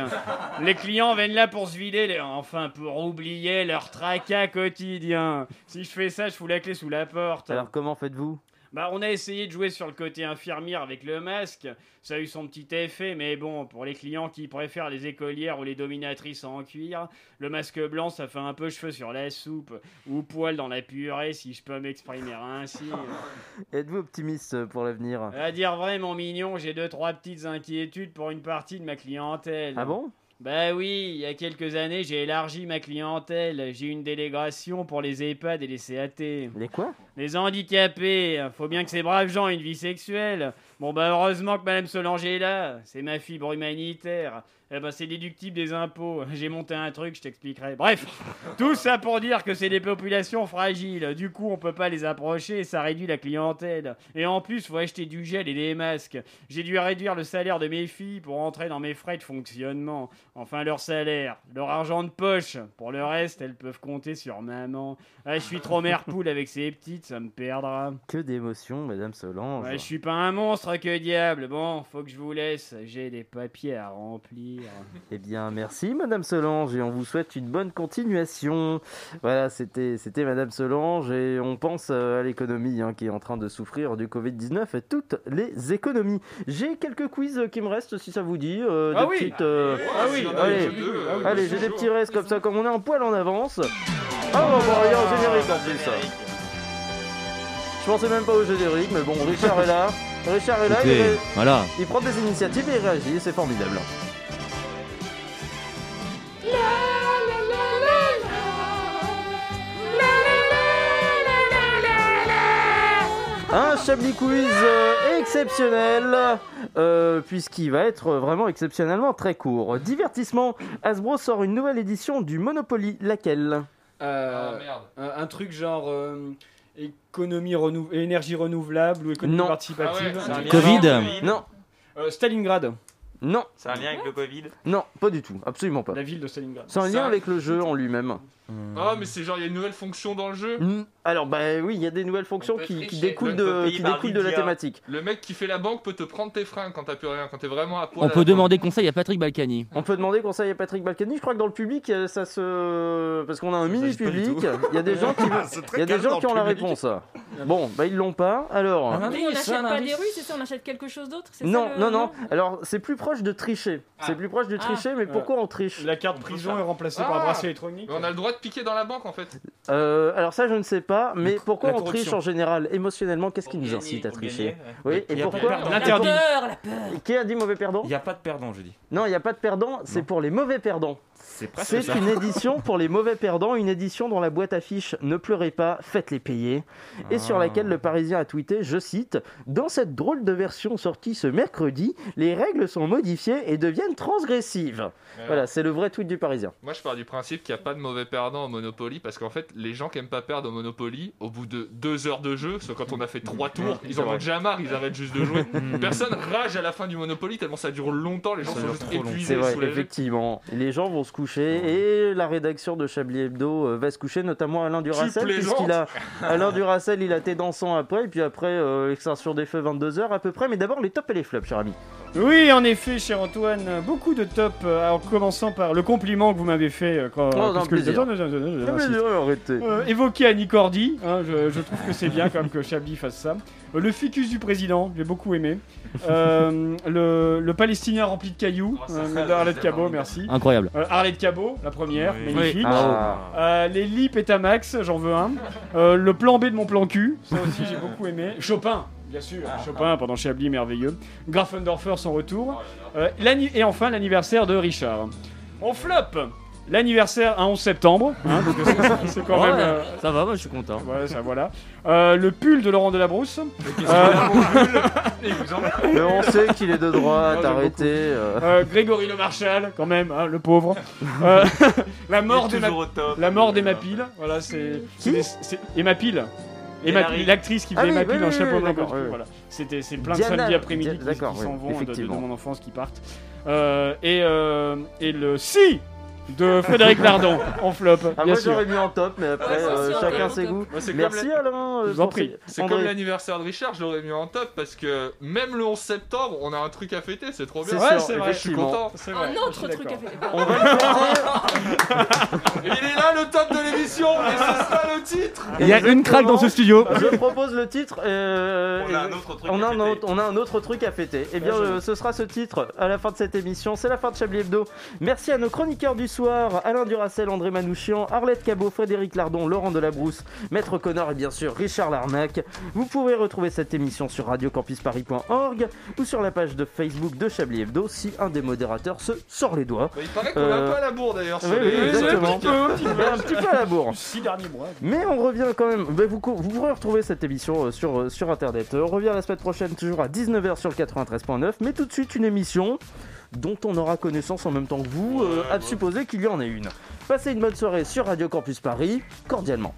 Les clients viennent là pour se vider, les- enfin pour oublier leur tracas quotidien. Si je fais ça, je fous la clé sous la porte. Alors comment faites-vous? Bah, on a essayé de jouer sur le côté infirmière avec le masque. Ça a eu son petit effet, mais bon, pour les clients qui préfèrent les écolières ou les dominatrices en cuir, le masque blanc, ça fait un peu cheveux sur la soupe ou poil dans la purée, si je peux m'exprimer ainsi. [LAUGHS] Êtes-vous optimiste pour l'avenir? À dire vrai, mon mignon, j'ai deux trois petites inquiétudes pour une partie de ma clientèle. Ah bon? Bah oui, il y a quelques années, j'ai élargi ma clientèle. J'ai une délégation pour les EHPAD et les CAT. Les quoi? Les handicapés, faut bien que ces braves gens aient une vie sexuelle. Bon bah heureusement que Madame Solanger est là, c'est ma fibre humanitaire. Eh ben c'est déductible des impôts. [LAUGHS] J'ai monté un truc, je t'expliquerai. Bref, [LAUGHS] tout ça pour dire que c'est des populations fragiles. Du coup, on peut pas les approcher ça réduit la clientèle. Et en plus, faut acheter du gel et des masques. J'ai dû réduire le salaire de mes filles pour entrer dans mes frais de fonctionnement. Enfin, leur salaire, leur argent de poche. Pour le reste, elles peuvent compter sur maman. Ah, je suis trop mère poule avec ces petites, ça me perdra. Que d'émotion, Madame Solange. Ouais, je suis pas un monstre, que diable. Bon, faut que je vous laisse. J'ai des papiers à remplir. Eh bien, merci Madame Solange et on vous souhaite une bonne continuation. Voilà, c'était c'était Madame Solange et on pense euh, à l'économie hein, qui est en train de souffrir du Covid-19 et toutes les économies. J'ai quelques quiz qui me restent si ça vous dit. euh, Ah des oui. petites, euh, Ah oui. Allez, Ah oui. Ah oui. allez j'ai des petits restes comme ça, comme on est un poil en avance. Ah bon, bon, il y a un générique en plus. Je pensais même pas au générique, mais bon, Richard est là. Richard est là, il, ré- voilà. il prend des initiatives et il réagit, c'est formidable. Un Chablis Quiz euh, exceptionnel, euh, puisqu'il va être vraiment exceptionnellement très court. Divertissement, Hasbro sort une nouvelle édition du Monopoly. Laquelle? Euh, un, un truc genre euh, économie renou- énergie renouvelable ou économie Non. participative. Ah ouais, Covid. Non. Euh, Stalingrad. Non. C'est un lien avec le Covid Non, pas du tout, absolument pas. La ville de Stalingrad. C'est un lien avec le jeu en lui-même. Ah, mais c'est genre, il y a une nouvelle fonction dans le jeu Mm. Alors, bah oui, il y a des nouvelles fonctions qui, qui découlent, Le- de, qui découlent de la thématique. Le mec qui fait la banque peut te prendre tes freins quand t'as plus rien, quand t'es vraiment à poil. On à peut demander conseil à Patrick Balkany. [LAUGHS] On peut demander conseil à Patrick Balkany. Je crois que dans le public, euh, ça se. Parce qu'on a un mini public. Il y a des gens qui, [LAUGHS] il y a des gens qui ont la réponse. Bon, bah ils l'ont pas. Alors. on n'achète pas des rues, c'est ça On achète quelque chose d'autre Non, non, non. Alors, c'est plus proche de tricher. C'est plus proche de tricher, mais pourquoi on triche? La carte prison est remplacée par un bracelet électronique. On a le droit de piquer dans la banque en fait. Euh, alors ça je ne sais pas, mais pourquoi on triche en général émotionnellement? Qu'est-ce qui nous incite à tricher? Oui, et pourquoi? La peur, la peur. Qui a dit mauvais perdant? Il n'y a pas de perdant, je dis. Non, il n'y a pas de perdant, c'est pour les mauvais perdants. C'est presque C'est ça. une édition pour les mauvais perdants, une édition dont la boîte affiche Ne pleurez pas, faites-les payer, et sur laquelle le Parisien a tweeté, je cite, Dans cette drôle de version sortie ce mercredi, les règles sont modifiées et deviennent transgressives. Voilà, c'est le vrai tweet du Parisien. Moi je pars du principe qu'il n'y a pas de mauvais perdant au Monopoly parce qu'en fait les gens qui aiment pas perdre au Monopoly, au bout de deux heures de jeu, que quand on a fait trois tours, ils en ont déjà marre, ils arrêtent juste de jouer. [LAUGHS] Personne rage à la fin du Monopoly tellement ça dure longtemps, les gens sont juste épuisés. C'est vrai, soulagés. effectivement. Les gens vont se coucher et la rédaction de Chablis Hebdo euh, va se coucher, notamment Alain Duracell, plaisantes puisqu'il a [LAUGHS] Alain Duracell, il a tes dansant après, et puis après euh, des feux 22h à peu près. Mais d'abord les tops et les flops, cher ami. Oui, en effet, cher Antoine, beaucoup de top, euh, en commençant par le compliment que vous m'avez fait euh, quand. Oh, non, Ah. Euh, évoqué Annie Cordy, hein, je, je trouve que c'est bien quand même que Chablis fasse ça. Euh, le ficus du président, j'ai beaucoup aimé. Euh, le, le Palestinien rempli de cailloux, euh, d'Arlette Cabot, merci. Incroyable. Euh, Arlette Cabot, la première, Oui. magnifique. Oui. Ah. Euh, les lips et Tamax, j'en veux un. Euh, le plan B de mon plan cul, ça aussi j'ai beaucoup aimé. Chopin, bien sûr, Chopin pendant Chablis, merveilleux. Grafendorfer, son retour. Euh, et enfin l'anniversaire de Richard. On flop L'anniversaire un 11 septembre, hein, parce que c'est- c'est quand Ouais, même. euh, Ça va, moi je suis content. Ça voilà. Euh, le pull de Laurent Delabrousse. qu'est-ce Euh, qu'il a, mon pull il vous en- [LAUGHS] Mais on sait qu'il est de droite, arrêtez. euh. Euh, Grégory Le Marchal, quand même, hein, le pauvre. Euh, [LAUGHS] la mort au top. la mort d'Emma Peel, voilà, c'est Qui c'est- c'est Emma Peel. Emma Hillary. Peel, l'actrice qui Ah faisait oui, Emma oui, Peel dans oui, Chapeau oui, blanc. d'accord, oui, oui. Voilà, c'était c'est plein de samedis après-midi Di- qui, d'accord, qui oui, s'en vont de- de, effectivement. mon enfance qui partent. Euh, et, euh, et le si de Frédéric Lardon en flop, Ah, bien moi sûr. j'aurais mis en top, mais après Ouais, euh, chacun ses top. goûts. Moi, c'est comme Merci la- Alain. euh, Je vous en pour prie. ces- C'est André. comme l'anniversaire de Richard, je l'aurais mis en top parce que même le 11 septembre, on a un truc à fêter, c'est trop bien. C'est sûr, c'est vrai, je suis effectivement. content. C'est vrai, Un je autre truc à d'accord. faire. On va le fêter. [LAUGHS] Il est là le top de l'émission, et c'est ça le titre. Il y a une craque dans ce studio. Je propose le titre. euh, On a un autre truc on à un fêter. autre, on a un autre truc à fêter. Eh bien, Ouais, euh, ce sera ce titre à la fin de cette émission. C'est la fin de Chablis Hebdo. Merci à nos chroniqueurs du soir, Alain Duracel, André Manouchian, Arlette Cabot, Frédéric Lardon, Laurent Delabrousse, Maître Connor et bien sûr Richard Larnac. Vous pouvez retrouver cette émission sur radiocampusparis.org ou sur la page de Facebook de Chablis Hebdo si un des modérateurs se sort les doigts. Bah, il paraît qu'on est un Euh, peu à la bourre d'ailleurs. oui, oui, exactement. un petit peu, à la bourre. [LAUGHS] Six derniers mois. Mais on revient quand même. Ben, vous, vous pourrez retrouver cette émission euh, sur, euh, sur internet. Euh, On revient la semaine prochaine, toujours à 19h sur le 93.9. Mais tout de suite, une émission dont on aura connaissance en même temps que vous, euh, à supposer qu'il y en ait une. Passez une bonne soirée sur Radio Campus Paris, cordialement.